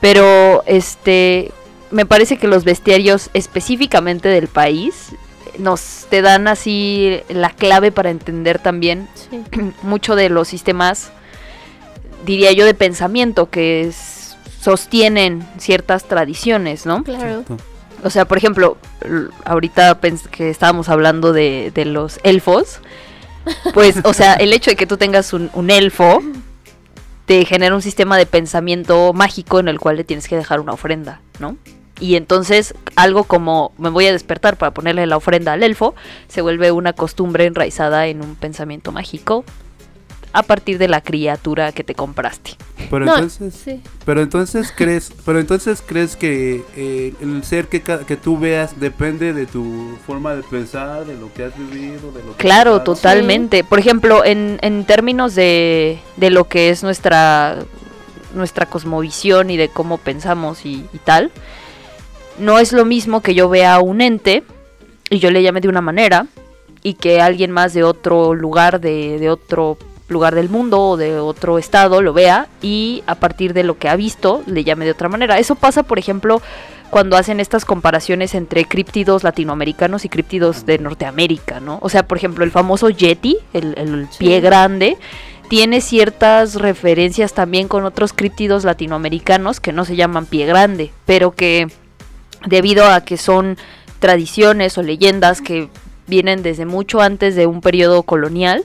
Pero este me parece que los bestiarios específicamente del país nos te dan así la clave para entender también Sí. mucho de los sistemas, diría yo, de pensamiento que es- sostienen ciertas tradiciones, ¿no? Claro. O sea, por ejemplo, ahorita pens- que estábamos hablando de, de los elfos, pues, o sea, el hecho de que tú tengas un, un elfo te genera un sistema de pensamiento mágico en el cual le tienes que dejar una ofrenda, ¿no? Y entonces algo como me voy a despertar para ponerle la ofrenda al elfo se vuelve una costumbre enraizada en un pensamiento mágico a partir de la criatura que te compraste. Pero No, entonces, sí. pero entonces crees, pero entonces crees que eh, el ser que, ca- que tú veas depende de tu forma de pensar, de lo que has vivido, de lo que Claro, has totalmente. Por ejemplo, en, en términos de, de lo que es nuestra, nuestra cosmovisión y de cómo pensamos y, y tal, no es lo mismo que yo vea un ente y yo le llame de una manera y que alguien más de otro lugar, de, de otro lugar del mundo o de otro estado lo vea y a partir de lo que ha visto le llame de otra manera. Eso pasa, por ejemplo, cuando hacen estas comparaciones entre críptidos latinoamericanos y críptidos de Norteamérica, ¿no? O sea, por ejemplo, el famoso Yeti, el, el Sí. pie grande, tiene ciertas referencias también con otros críptidos latinoamericanos que no se llaman pie grande, pero que debido a que son tradiciones o leyendas que vienen desde mucho antes de un periodo colonial,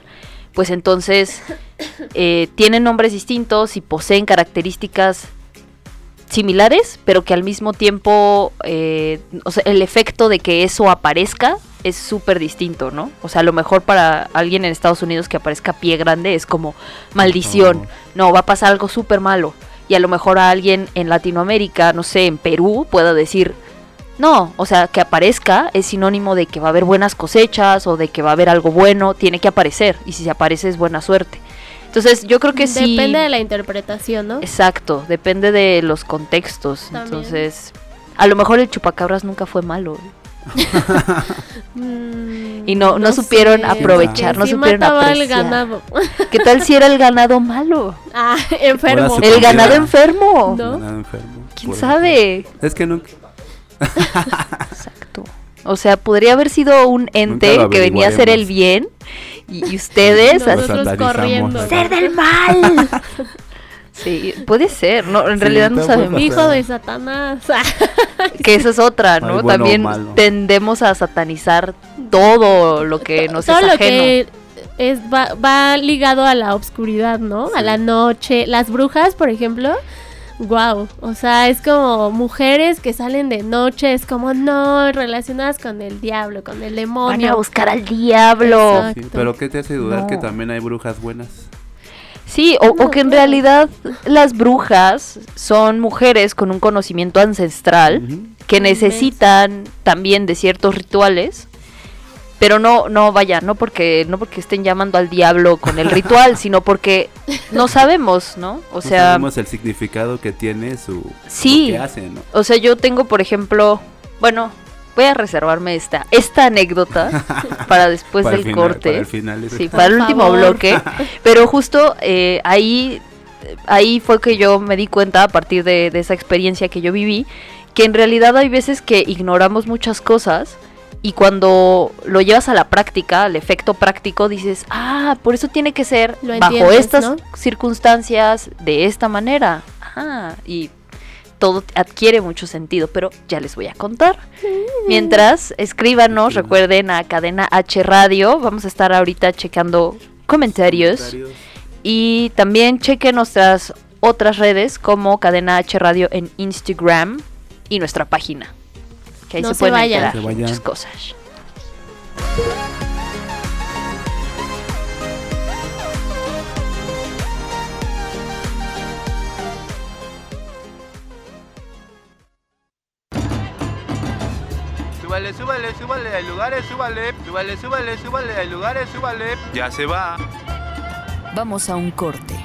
pues entonces eh, tienen nombres distintos y poseen características similares, pero que al mismo tiempo, eh, o sea, el efecto de que eso aparezca es súper distinto, ¿no? O sea, a lo mejor para alguien en Estados Unidos que aparezca pie grande es como maldición, no, va a pasar algo súper malo. Y a lo mejor a alguien en Latinoamérica, no sé, en Perú, pueda decir, no, o sea, que aparezca es sinónimo de que va a haber buenas cosechas o de que va a haber algo bueno, tiene que aparecer. Y si se aparece es buena suerte. Entonces, yo creo que sí. Depende de la interpretación, ¿no? Exacto, depende de los contextos. También. Entonces, a lo mejor el chupacabras nunca fue malo. Mm, Y no- no supieron sé, aprovechar, no supieron apreciar. ganado. ¿Qué tal si era el ganado malo? Ah, enfermo. El ganado enfermo. ¿No? Ganado enfermo, ¿Quién sabe? Es que nunca. Exacto. O sea, podría haber sido un ente lo que venía a hacer el bien y, y ustedes así, Nosotros corriendo. ¿verdad? ser del mal. Sí, puede ser, no, en Sí, realidad no sabemos. Hijo de Satanás. Que esa es otra, ¿no? bueno También malo. tendemos a satanizar todo lo que nos Todo es lo ajeno. que es, va, va ligado a la obscuridad, ¿no? A la noche. Las brujas, por ejemplo. Wow, o sea, es como mujeres que salen de noche, es como no, relacionadas con el diablo, con el Van a demonio. buscar al diablo. Sí, pero ¿qué te hace dudar No. que también hay brujas buenas? Sí, o, que en realidad las brujas son mujeres con un conocimiento ancestral que necesitan también de ciertos rituales. Pero no, no vaya, no porque, no porque estén llamando al diablo con el ritual, sino porque no sabemos, ¿no? O No sea, sabemos el significado que tiene su Sí. lo que hace, ¿no? o sea, yo tengo, por ejemplo, bueno, voy a reservarme esta, esta anécdota para después Para del final- corte. para el final Sí, para el último favor. bloque. Pero justo eh, ahí ahí fue que yo me di cuenta a partir de, de esa experiencia que yo viví, que en realidad hay veces que ignoramos muchas cosas y cuando lo llevas a la práctica, al efecto práctico, dices, ah, por eso tiene que ser Lo bajo estas ¿no? circunstancias, de esta manera. Ajá, y todo adquiere mucho sentido, pero ya les voy a contar. Mientras, escríbanos, recuerden a Cadena H Radio, vamos a estar ahorita checando comentarios. Y también chequen nuestras otras redes como Cadena H Radio en Instagram y nuestra página. Que ahí No se se pueden vayan. se vayan. muchas cosas. Súbale, súbale, súbale, hay lugares, súbale. Súbale, súbale, súbale, hay lugares, súbale. Ya se va. Vamos a un corte.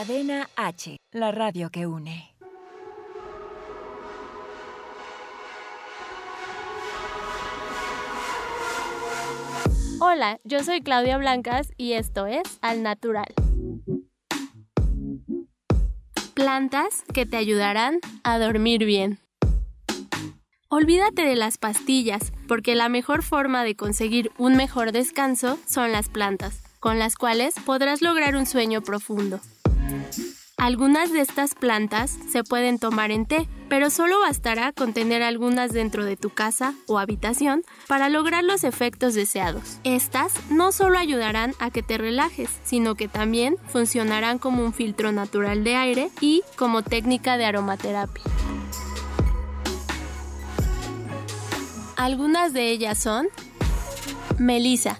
Cadena H, la radio que une. Hola, yo soy Claudia Blancas y esto es Al Natural. Plantas que te ayudarán a dormir bien. Olvídate de las pastillas, porque la mejor forma de conseguir un mejor descanso son las plantas, con las cuales podrás lograr un sueño profundo. Algunas de estas plantas se pueden tomar en té, pero solo bastará con tener algunas dentro de tu casa o habitación para lograr los efectos deseados. Estas no solo ayudarán a que te relajes, sino que también funcionarán como un filtro natural de aire y como técnica de aromaterapia. Algunas de ellas son Melisa.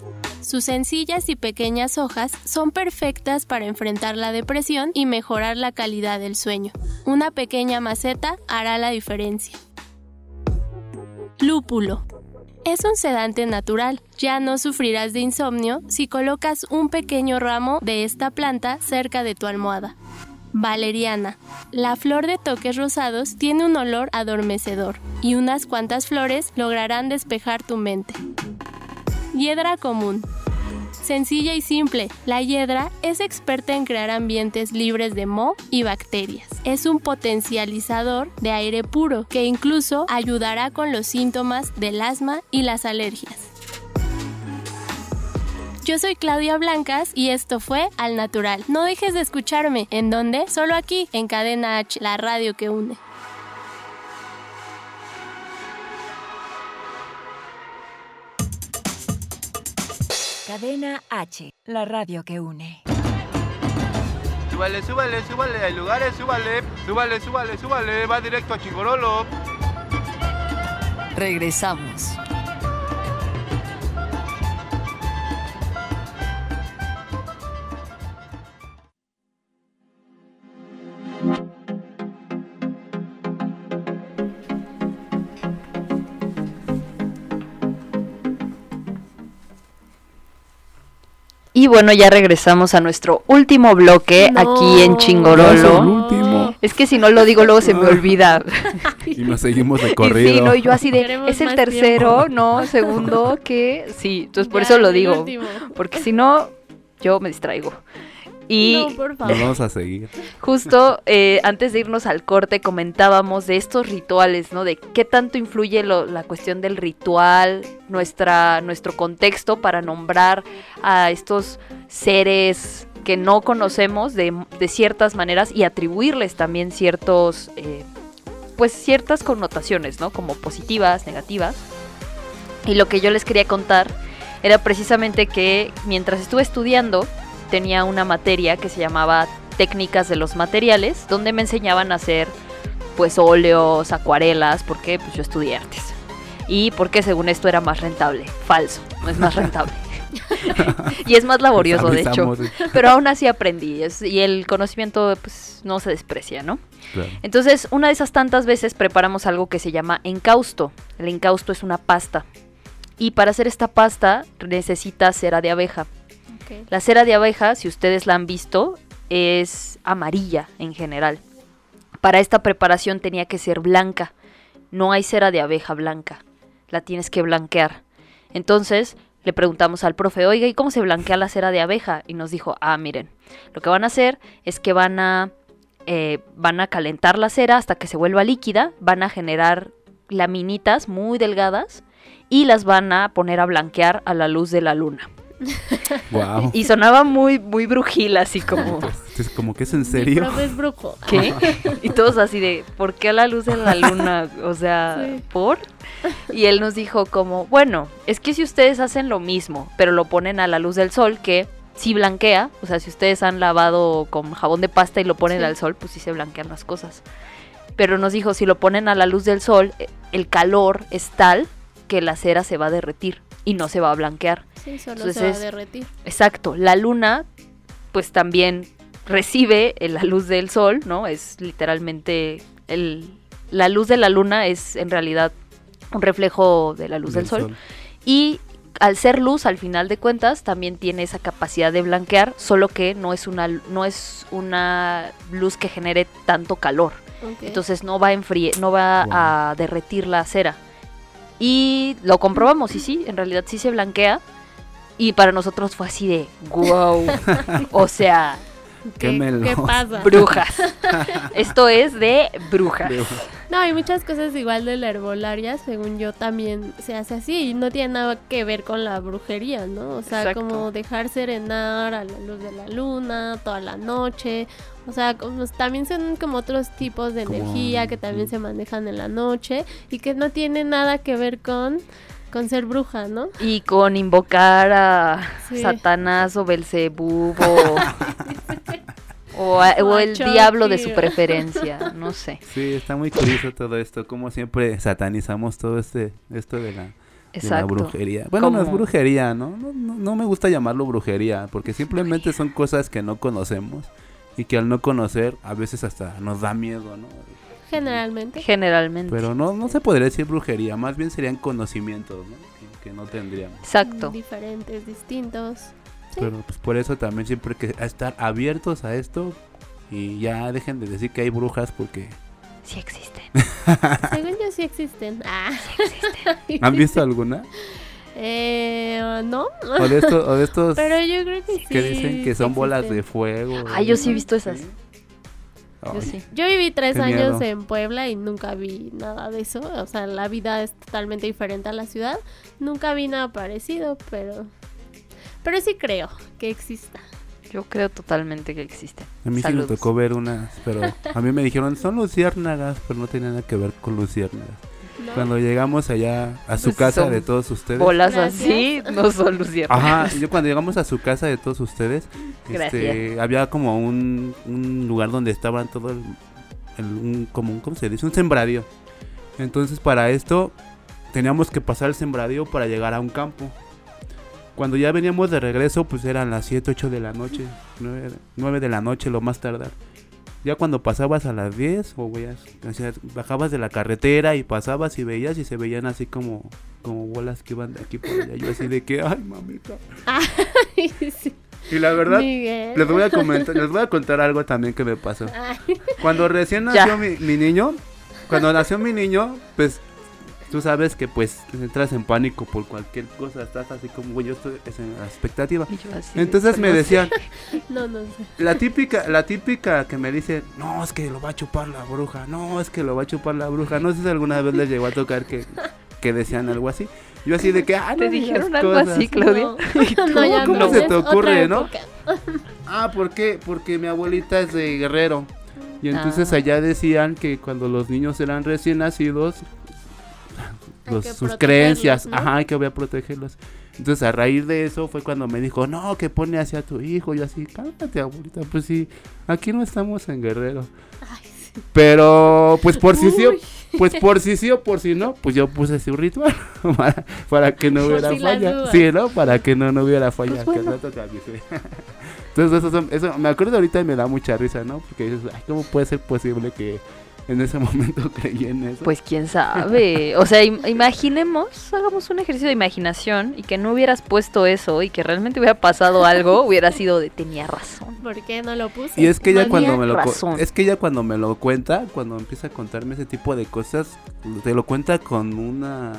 Sus sencillas y pequeñas hojas son perfectas para enfrentar la depresión y mejorar la calidad del sueño. Una pequeña maceta hará la diferencia. Lúpulo. Es un sedante natural. Ya no sufrirás de insomnio si colocas un pequeño ramo de esta planta cerca de tu almohada. Valeriana. La flor de toques rosados tiene un olor adormecedor y unas cuantas flores lograrán despejar tu mente. Hiedra común. Sencilla y simple, la hiedra es experta en crear ambientes libres de moho y bacterias. Es un potencializador de aire puro que incluso ayudará con los síntomas del asma y las alergias. Yo soy Claudia Blancas y esto fue Al Natural. No dejes de escucharme. ¿En dónde? Solo aquí, en Cadena H, la radio que une. Cadena H, la radio que une. Súbale, súbale, súbale, hay lugares, súbale. Súbale, súbale, súbale, va directo a Chingorolo. Regresamos. Y bueno, ya regresamos a nuestro último bloque No. aquí en Ya es el Chingorolo. último. Es que si no lo digo luego se me olvida. Y nos seguimos de Y corrido. sí, no, y yo así de, Queremos es el tercero, tiempo. no, segundo, que sí, entonces por Ya, eso lo digo, último. porque si no, yo me distraigo. Y No, por Nos favor. vamos a seguir. justo eh, antes de irnos al corte comentábamos de estos rituales, ¿no? De qué tanto influye lo- la cuestión del ritual, nuestra, nuestro contexto para nombrar a estos seres que no conocemos de, de ciertas maneras y atribuirles también ciertos, eh, pues ciertas connotaciones, ¿no? Como positivas, negativas. Y lo que yo les quería contar era precisamente que mientras estuve estudiando tenía una materia que se llamaba técnicas de los materiales, donde me enseñaban a hacer pues óleos, acuarelas, porque pues yo estudié artes. Y porque según esto era más rentable. Falso, no es más rentable. y es más laborioso, de hecho. Pero aún así aprendí es- y el conocimiento pues no se desprecia, ¿no? Claro. Entonces, una de esas tantas veces preparamos algo que se llama encausto. El encausto es una pasta. Y para hacer esta pasta necesita cera de abeja. La cera de abeja, si ustedes la han visto, es amarilla en general. Para esta preparación tenía que ser blanca. No hay cera de abeja blanca. la tienes que blanquear. Entonces le preguntamos al profe, oiga, ¿y cómo se blanquea la cera de abeja? Y nos dijo, ah, miren, lo que van a hacer es que van a, eh, van a calentar la cera hasta que se vuelva líquida, van a generar laminitas muy delgadas y las van a poner a blanquear a la luz de la luna. Wow. Y sonaba muy, muy brujil, así como... Es como que es en Mi serio. profe es brujo. ¿Qué? Y todos así de, ¿por qué a la luz de la luna? O sea, Sí. ¿por? Y él nos dijo como, bueno, es que si ustedes hacen lo mismo, pero lo ponen a la luz del sol, que sí blanquea, o sea, si ustedes han lavado con jabón de pasta y lo ponen Sí. al sol, pues sí se blanquean las cosas. Pero nos dijo, si lo ponen a la luz del sol, el calor es tal que la cera se va a derretir y no se va a blanquear. Sí, solo Entonces se va a derretir. Exacto, la luna pues también recibe la luz del sol, ¿no? Es literalmente el la luz de la luna es en realidad un reflejo de la luz del, sol. y al ser luz al final de cuentas también tiene esa capacidad de blanquear, solo que no es una no es una luz que genere tanto calor. Entonces no va a enfriar, no va Wow. a derretir la cera. Y lo comprobamos, y sí, en realidad sí se blanquea. Y para nosotros fue así de wow. o sea, Qué ¿Qué, melos. ¿Qué pasa? brujas. Esto es de brujas. No, hay muchas cosas igual de la herbolaria, según yo también se hace así y no tiene nada que ver con la brujería, ¿no? O sea, Exacto. como dejar serenar a la luz de la luna toda la noche, o sea, como, también son como otros tipos de Como, energía que también mm. se manejan en la noche y que no tienen nada que ver con con ser bruja, ¿no? Y con invocar a Sí. Satanás o Belzebub o, el diablo de su preferencia, no sé. Sí, está muy curioso todo esto, como siempre satanizamos todo este esto de la, de la Exacto. brujería. Bueno, no es brujería, ¿no? No, no, no me gusta llamarlo brujería, porque simplemente son cosas que no conocemos y que al no conocer a veces hasta nos da miedo, ¿no? Generalmente. Generalmente. Pero no, no se podría decir brujería, más bien serían conocimientos, ¿no? Que, que no tendríamos. Exacto. Diferentes, distintos. Sí. Pero pues por eso también siempre hay que estar abiertos a esto y ya dejen de decir que hay brujas porque Sí existen. Según yo sí existen. Ah. ¿han visto alguna? Eh, no. O de estos, o de estos Pero yo creo que sí. que dicen que sí son bolas de existen. fuego. Ah, yo sí he visto esas. Sí. Yo Ay, sí. Yo viví tres Qué años miedo. en Puebla y nunca vi nada de eso. O sea, la vida es totalmente diferente a la ciudad. Nunca vi nada parecido, pero. Pero sí creo que exista. Yo creo totalmente que existen. A mí sí me tocó ver unas, pero a mí me dijeron son luciérnagas, pero no tenía nada que ver con luciérnagas. ¿No? Cuando llegamos allá a su Pues casa de todos ustedes. Bolas así no son luciérnagas. Ajá, yo cuando llegamos a su casa de todos ustedes, este, había como un, un lugar donde estaban todo el, el- un, como un, ¿cómo se dice? Un sembradío. Entonces para esto teníamos que pasar el sembradío para llegar a un campo. Cuando ya veníamos de regreso, pues eran las 7, 8 de la noche, 9, 9 de la noche lo más tardar. Ya cuando pasabas a las 10 o veías, o sea, bajabas de la carretera y pasabas y veías y se veían así como, como bolas que iban de aquí para allá. Yo así de que, ay mamita. Sí. Y la verdad, Miguel. les voy a comentar, les voy a contar algo también que me pasó. Ay, Cuando recién nació mi, mi niño, cuando nació mi niño, pues tú sabes que pues entras en pánico por cualquier cosa, estás así como güey, yo estoy es en la expectativa. Entonces me decían, no, no sé. la típica, la típica que me dice, no, es que lo va a chupar la bruja, no, es que lo va a chupar la bruja. No sé si alguna vez les llegó a tocar que, que decían algo así. Yo así de que, ah, no ¿Te dijeron algo cosas". así, Claudia? No, no, ya ¿Cómo se te ocurre, no? Ah, ¿por qué? Porque mi abuelita es de Guerrero. Y entonces Ah. allá decían que cuando los niños eran recién nacidos, los- sus creencias, ¿no? ajá, que voy a protegerlos. Entonces a raíz de eso fue cuando me dijo, no, que pone hacia tu hijo. Yo así, cálmate abuelita, pues sí, aquí no estamos en Guerrero. Ay, sí. Pero pues por si sí, pues por si sí o por si no, pues yo puse ese ritual para, para que no hubiera si falla. Sí, ¿no? Para que no, no hubiera falla. Pues bueno. Entonces eso, eso me acuerdo ahorita y me da mucha risa, ¿no? Porque dices, ay, ¿cómo puede ser posible que en ese momento creí en eso? Pues quién sabe. O sea, im- imaginemos, hagamos un ejercicio de imaginación y que no hubieras puesto eso y que realmente hubiera pasado algo, hubiera sido de tenía razón. ¿Por qué no lo puse? y es que ella cuando me lo razón. es que ella cuando me lo cuenta, cuando empieza a contarme ese tipo de cosas, te lo cuenta con una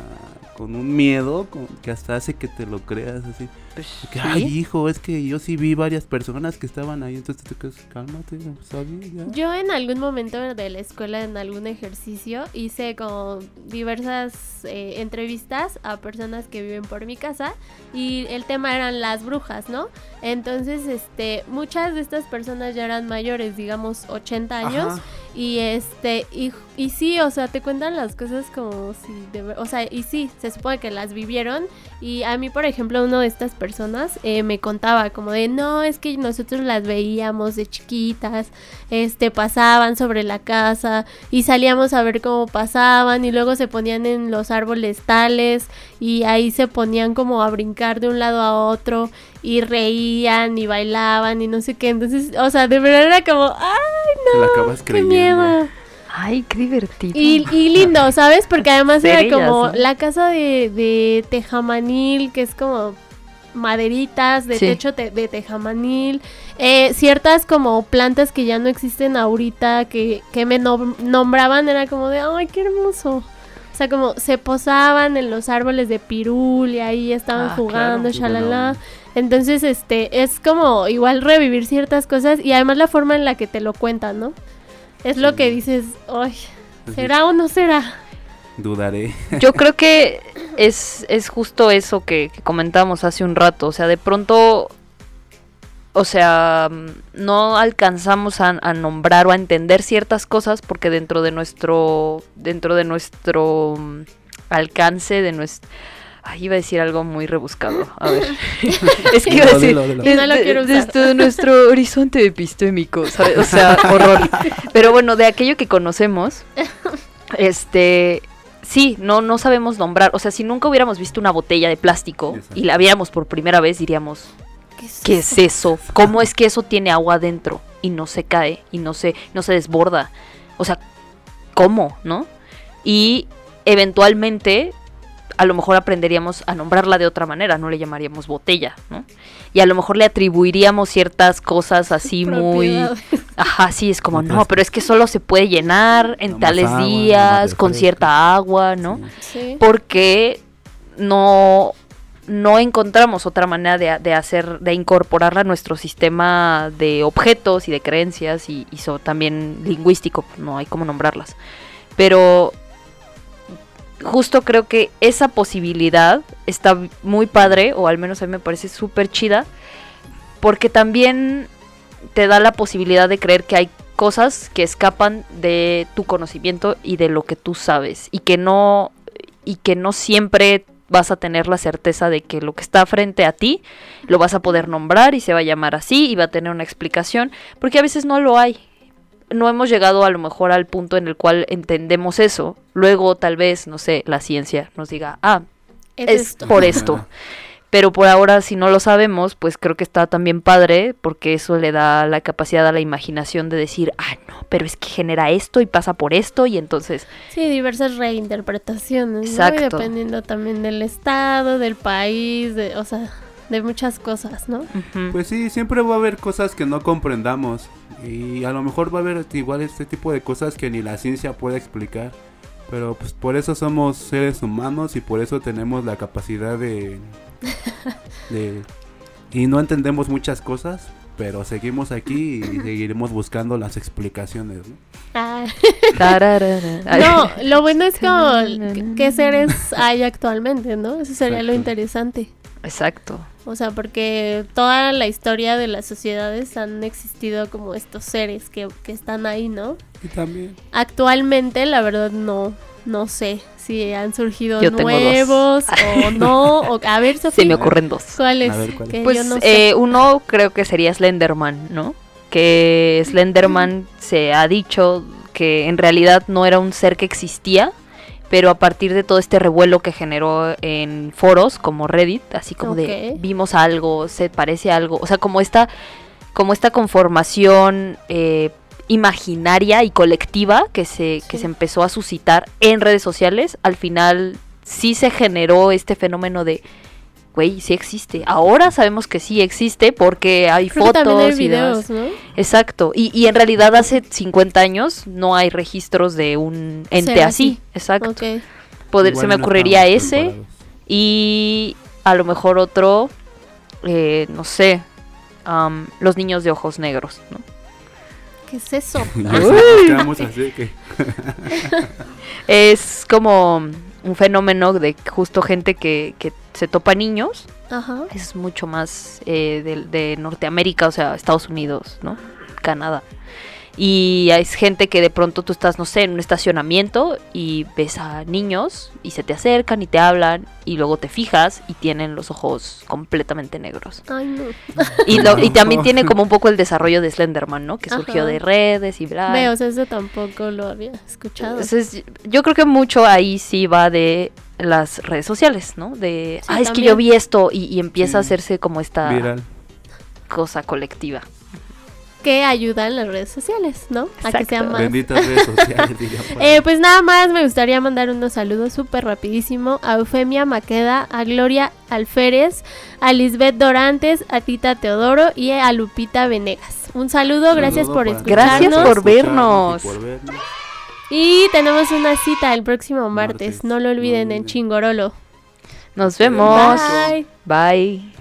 con un miedo con- que hasta hace que te lo creas así. Pues, Que, sí. Ay, hijo, es que yo sí vi varias personas que estaban ahí, entonces te quedas, cálmate, está bien, ya. Yo en algún momento de la escuela, en algún ejercicio, hice como diversas eh, entrevistas a personas que viven por mi casa y el tema eran las brujas, ¿no? Entonces, este, muchas de estas personas ya eran mayores, digamos 80 años. Ajá. Y este, y, y sí, o sea, te cuentan las cosas como si de o sea, y sí, se supone que las vivieron. Y a mí, por ejemplo, una de estas personas eh, me contaba como de, no, es que nosotros las veíamos de chiquitas, este, pasaban sobre la casa y salíamos a ver cómo pasaban y luego se ponían en los árboles tales y ahí se ponían como a brincar de un lado a otro y reían y bailaban y no sé qué. Entonces, o sea, de verdad era como, ay, la no, acabas qué miedo. Ay, qué divertido. Y, y lindo, ¿sabes? Porque además era como ¿no? la casa de, de tejamanil, que es como maderitas de Sí. techo te- de tejamanil, eh, ciertas como plantas que ya no existen ahorita, que, que me nom- nombraban, era como de, ay, qué hermoso. O sea, como se posaban en los árboles de pirul y ahí estaban Ah, jugando, shalala. Entonces, este, es como igual revivir ciertas cosas y además la forma en la que te lo cuentan, ¿no? Es lo que dices, ay, Así ¿será o no será? Dudaré. Yo creo que es, es justo eso que, que comentamos hace un rato. O sea, de pronto, o sea, no alcanzamos a, a nombrar o a entender ciertas cosas porque dentro de nuestro, dentro de nuestro mm, alcance, de nuestro... Ay, iba a decir algo muy rebuscado. A ver. es que iba a decir... dilo, dilo. Y no lo quiero usar. Desde nuestro horizonte epistémico, ¿sabes? O sea, horror. Pero bueno, de aquello que conocemos, este, sí, no, no sabemos nombrar. O sea, si nunca hubiéramos visto una botella de plástico Exacto. y la viéramos por primera vez, diríamos, ¿Qué es, ¿qué es eso? ¿Cómo es que eso tiene agua adentro y no se cae y no se, no se desborda? O sea, ¿cómo? ¿No? Y eventualmente a lo mejor aprenderíamos a nombrarla de otra manera, no le llamaríamos botella, ¿no? Y a lo mejor le atribuiríamos ciertas cosas así muy... Ajá, sí, es como, no, pero es que solo se puede llenar en No tales agua, no más días, con refresco". cierta agua, ¿no? Sí. Sí. porque no, no encontramos otra manera de, de hacer, de incorporarla a nuestro sistema de objetos y de creencias y, y so- también lingüístico, no hay cómo nombrarlas. Pero justo creo que esa posibilidad está muy padre, o al menos a mí me parece súper chida, porque también te da la posibilidad de creer que hay cosas que escapan de tu conocimiento y de lo que tú sabes y que no y que no siempre vas a tener la certeza de que lo que está frente a ti lo vas a poder nombrar y se va a llamar así y va a tener una explicación, porque a veces no lo hay. No hemos llegado a lo mejor al punto en el cual entendemos eso. Luego tal vez, no sé, la ciencia nos diga, ah, Es es esto. por esto. Pero por ahora, si no lo sabemos, pues creo que está también padre, porque eso le da la capacidad a la imaginación de decir, ah, no, pero es que genera esto y pasa por esto, y entonces, Sí, diversas reinterpretaciones, ¿no? Y Exacto. dependiendo también del estado, del país, de, o sea, de muchas cosas, ¿no? Pues sí, siempre va a haber cosas que no comprendamos. Y a lo mejor va a haber igual este tipo de cosas que ni la ciencia puede explicar. Pero pues por eso somos seres humanos y por eso tenemos la capacidad de... de y no entendemos muchas cosas, pero seguimos aquí y seguiremos buscando las explicaciones. ¿no? Ah, no, lo bueno es como qué- seres hay actualmente, ¿no? Eso sería lo interesante. Exacto. O sea, porque toda la historia de las sociedades han existido como estos seres que, que están ahí, ¿no? Y también... Actualmente, la verdad, no, no sé si han surgido Yo tengo dos. nuevos o no. O, a ver, Se Sofía, me ocurren dos. ¿cuáles? A ver, ¿cuál? Pues yo no sé. eh, uno creo que sería Slenderman, ¿no? Que Slenderman se ha dicho que en realidad no era un ser que existía, pero a partir de todo este revuelo que generó en foros como Reddit, así como de vimos algo, se parece a algo, o sea, como esta, como esta conformación eh, imaginaria y colectiva que se, que se empezó a suscitar en redes sociales, al final sí se generó este fenómeno de güey, sí existe. Ahora sabemos que sí existe porque hay Creo que también hay fotos y demás. videos, ¿no? Exacto. Y, y en realidad hace 50 años no hay registros de un ente así. así. Exacto. Poder- igual se me no ocurriría ese. preparados. Y a lo mejor otro, eh, no sé, los niños de ojos negros, ¿no? ¿Qué es eso? Así que- Es como un fenómeno de justo gente que, que se topa niños. Ajá. Es mucho más eh, de, de Norteamérica, o sea, Estados Unidos, ¿no? Canadá. Y es gente que de pronto tú estás, no sé, en un estacionamiento y ves a niños y se te acercan y te hablan y luego te fijas y tienen los ojos completamente negros. Ay, no. Y, lo- y también tiene como un poco el desarrollo de Slenderman, ¿no? Que surgió Ajá. de redes y bla. Veo, o sea, eso tampoco lo había escuchado. Entonces, yo creo que mucho ahí sí va de las redes sociales, ¿no? De, Sí, ah, es que yo vi esto y, y empieza a hacerse como esta Viral. cosa colectiva. que ayudan las redes sociales, ¿no? A que Exacto. sea más. Benditas redes sociales. Eh, pues nada más me gustaría mandar unos saludos súper rapidísimo a Eufemia Maqueda, a Gloria Alférez, a Lisbeth Dorantes, a Tita Teodoro y a Lupita Venegas. Un saludo, gracias por escucharnos. Gracias por vernos. por vernos. Y tenemos una cita el próximo martes, Martes. no lo olviden No en. Chingorolo. Nos vemos. Bye. Bye.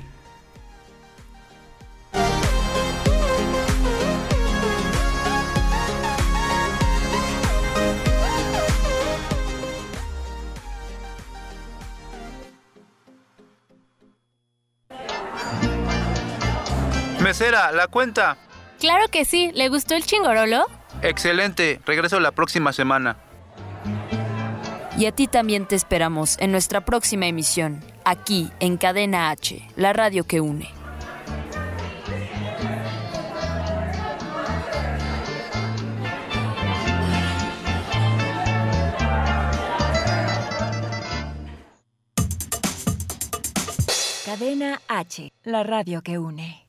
Mesera, la cuenta. Claro que sí, ¿le gustó el chingorolo? Excelente. Regreso la próxima semana. Y a ti también te esperamos en nuestra próxima emisión, aquí en Cadena H, la radio que une. Cadena H, la radio que une.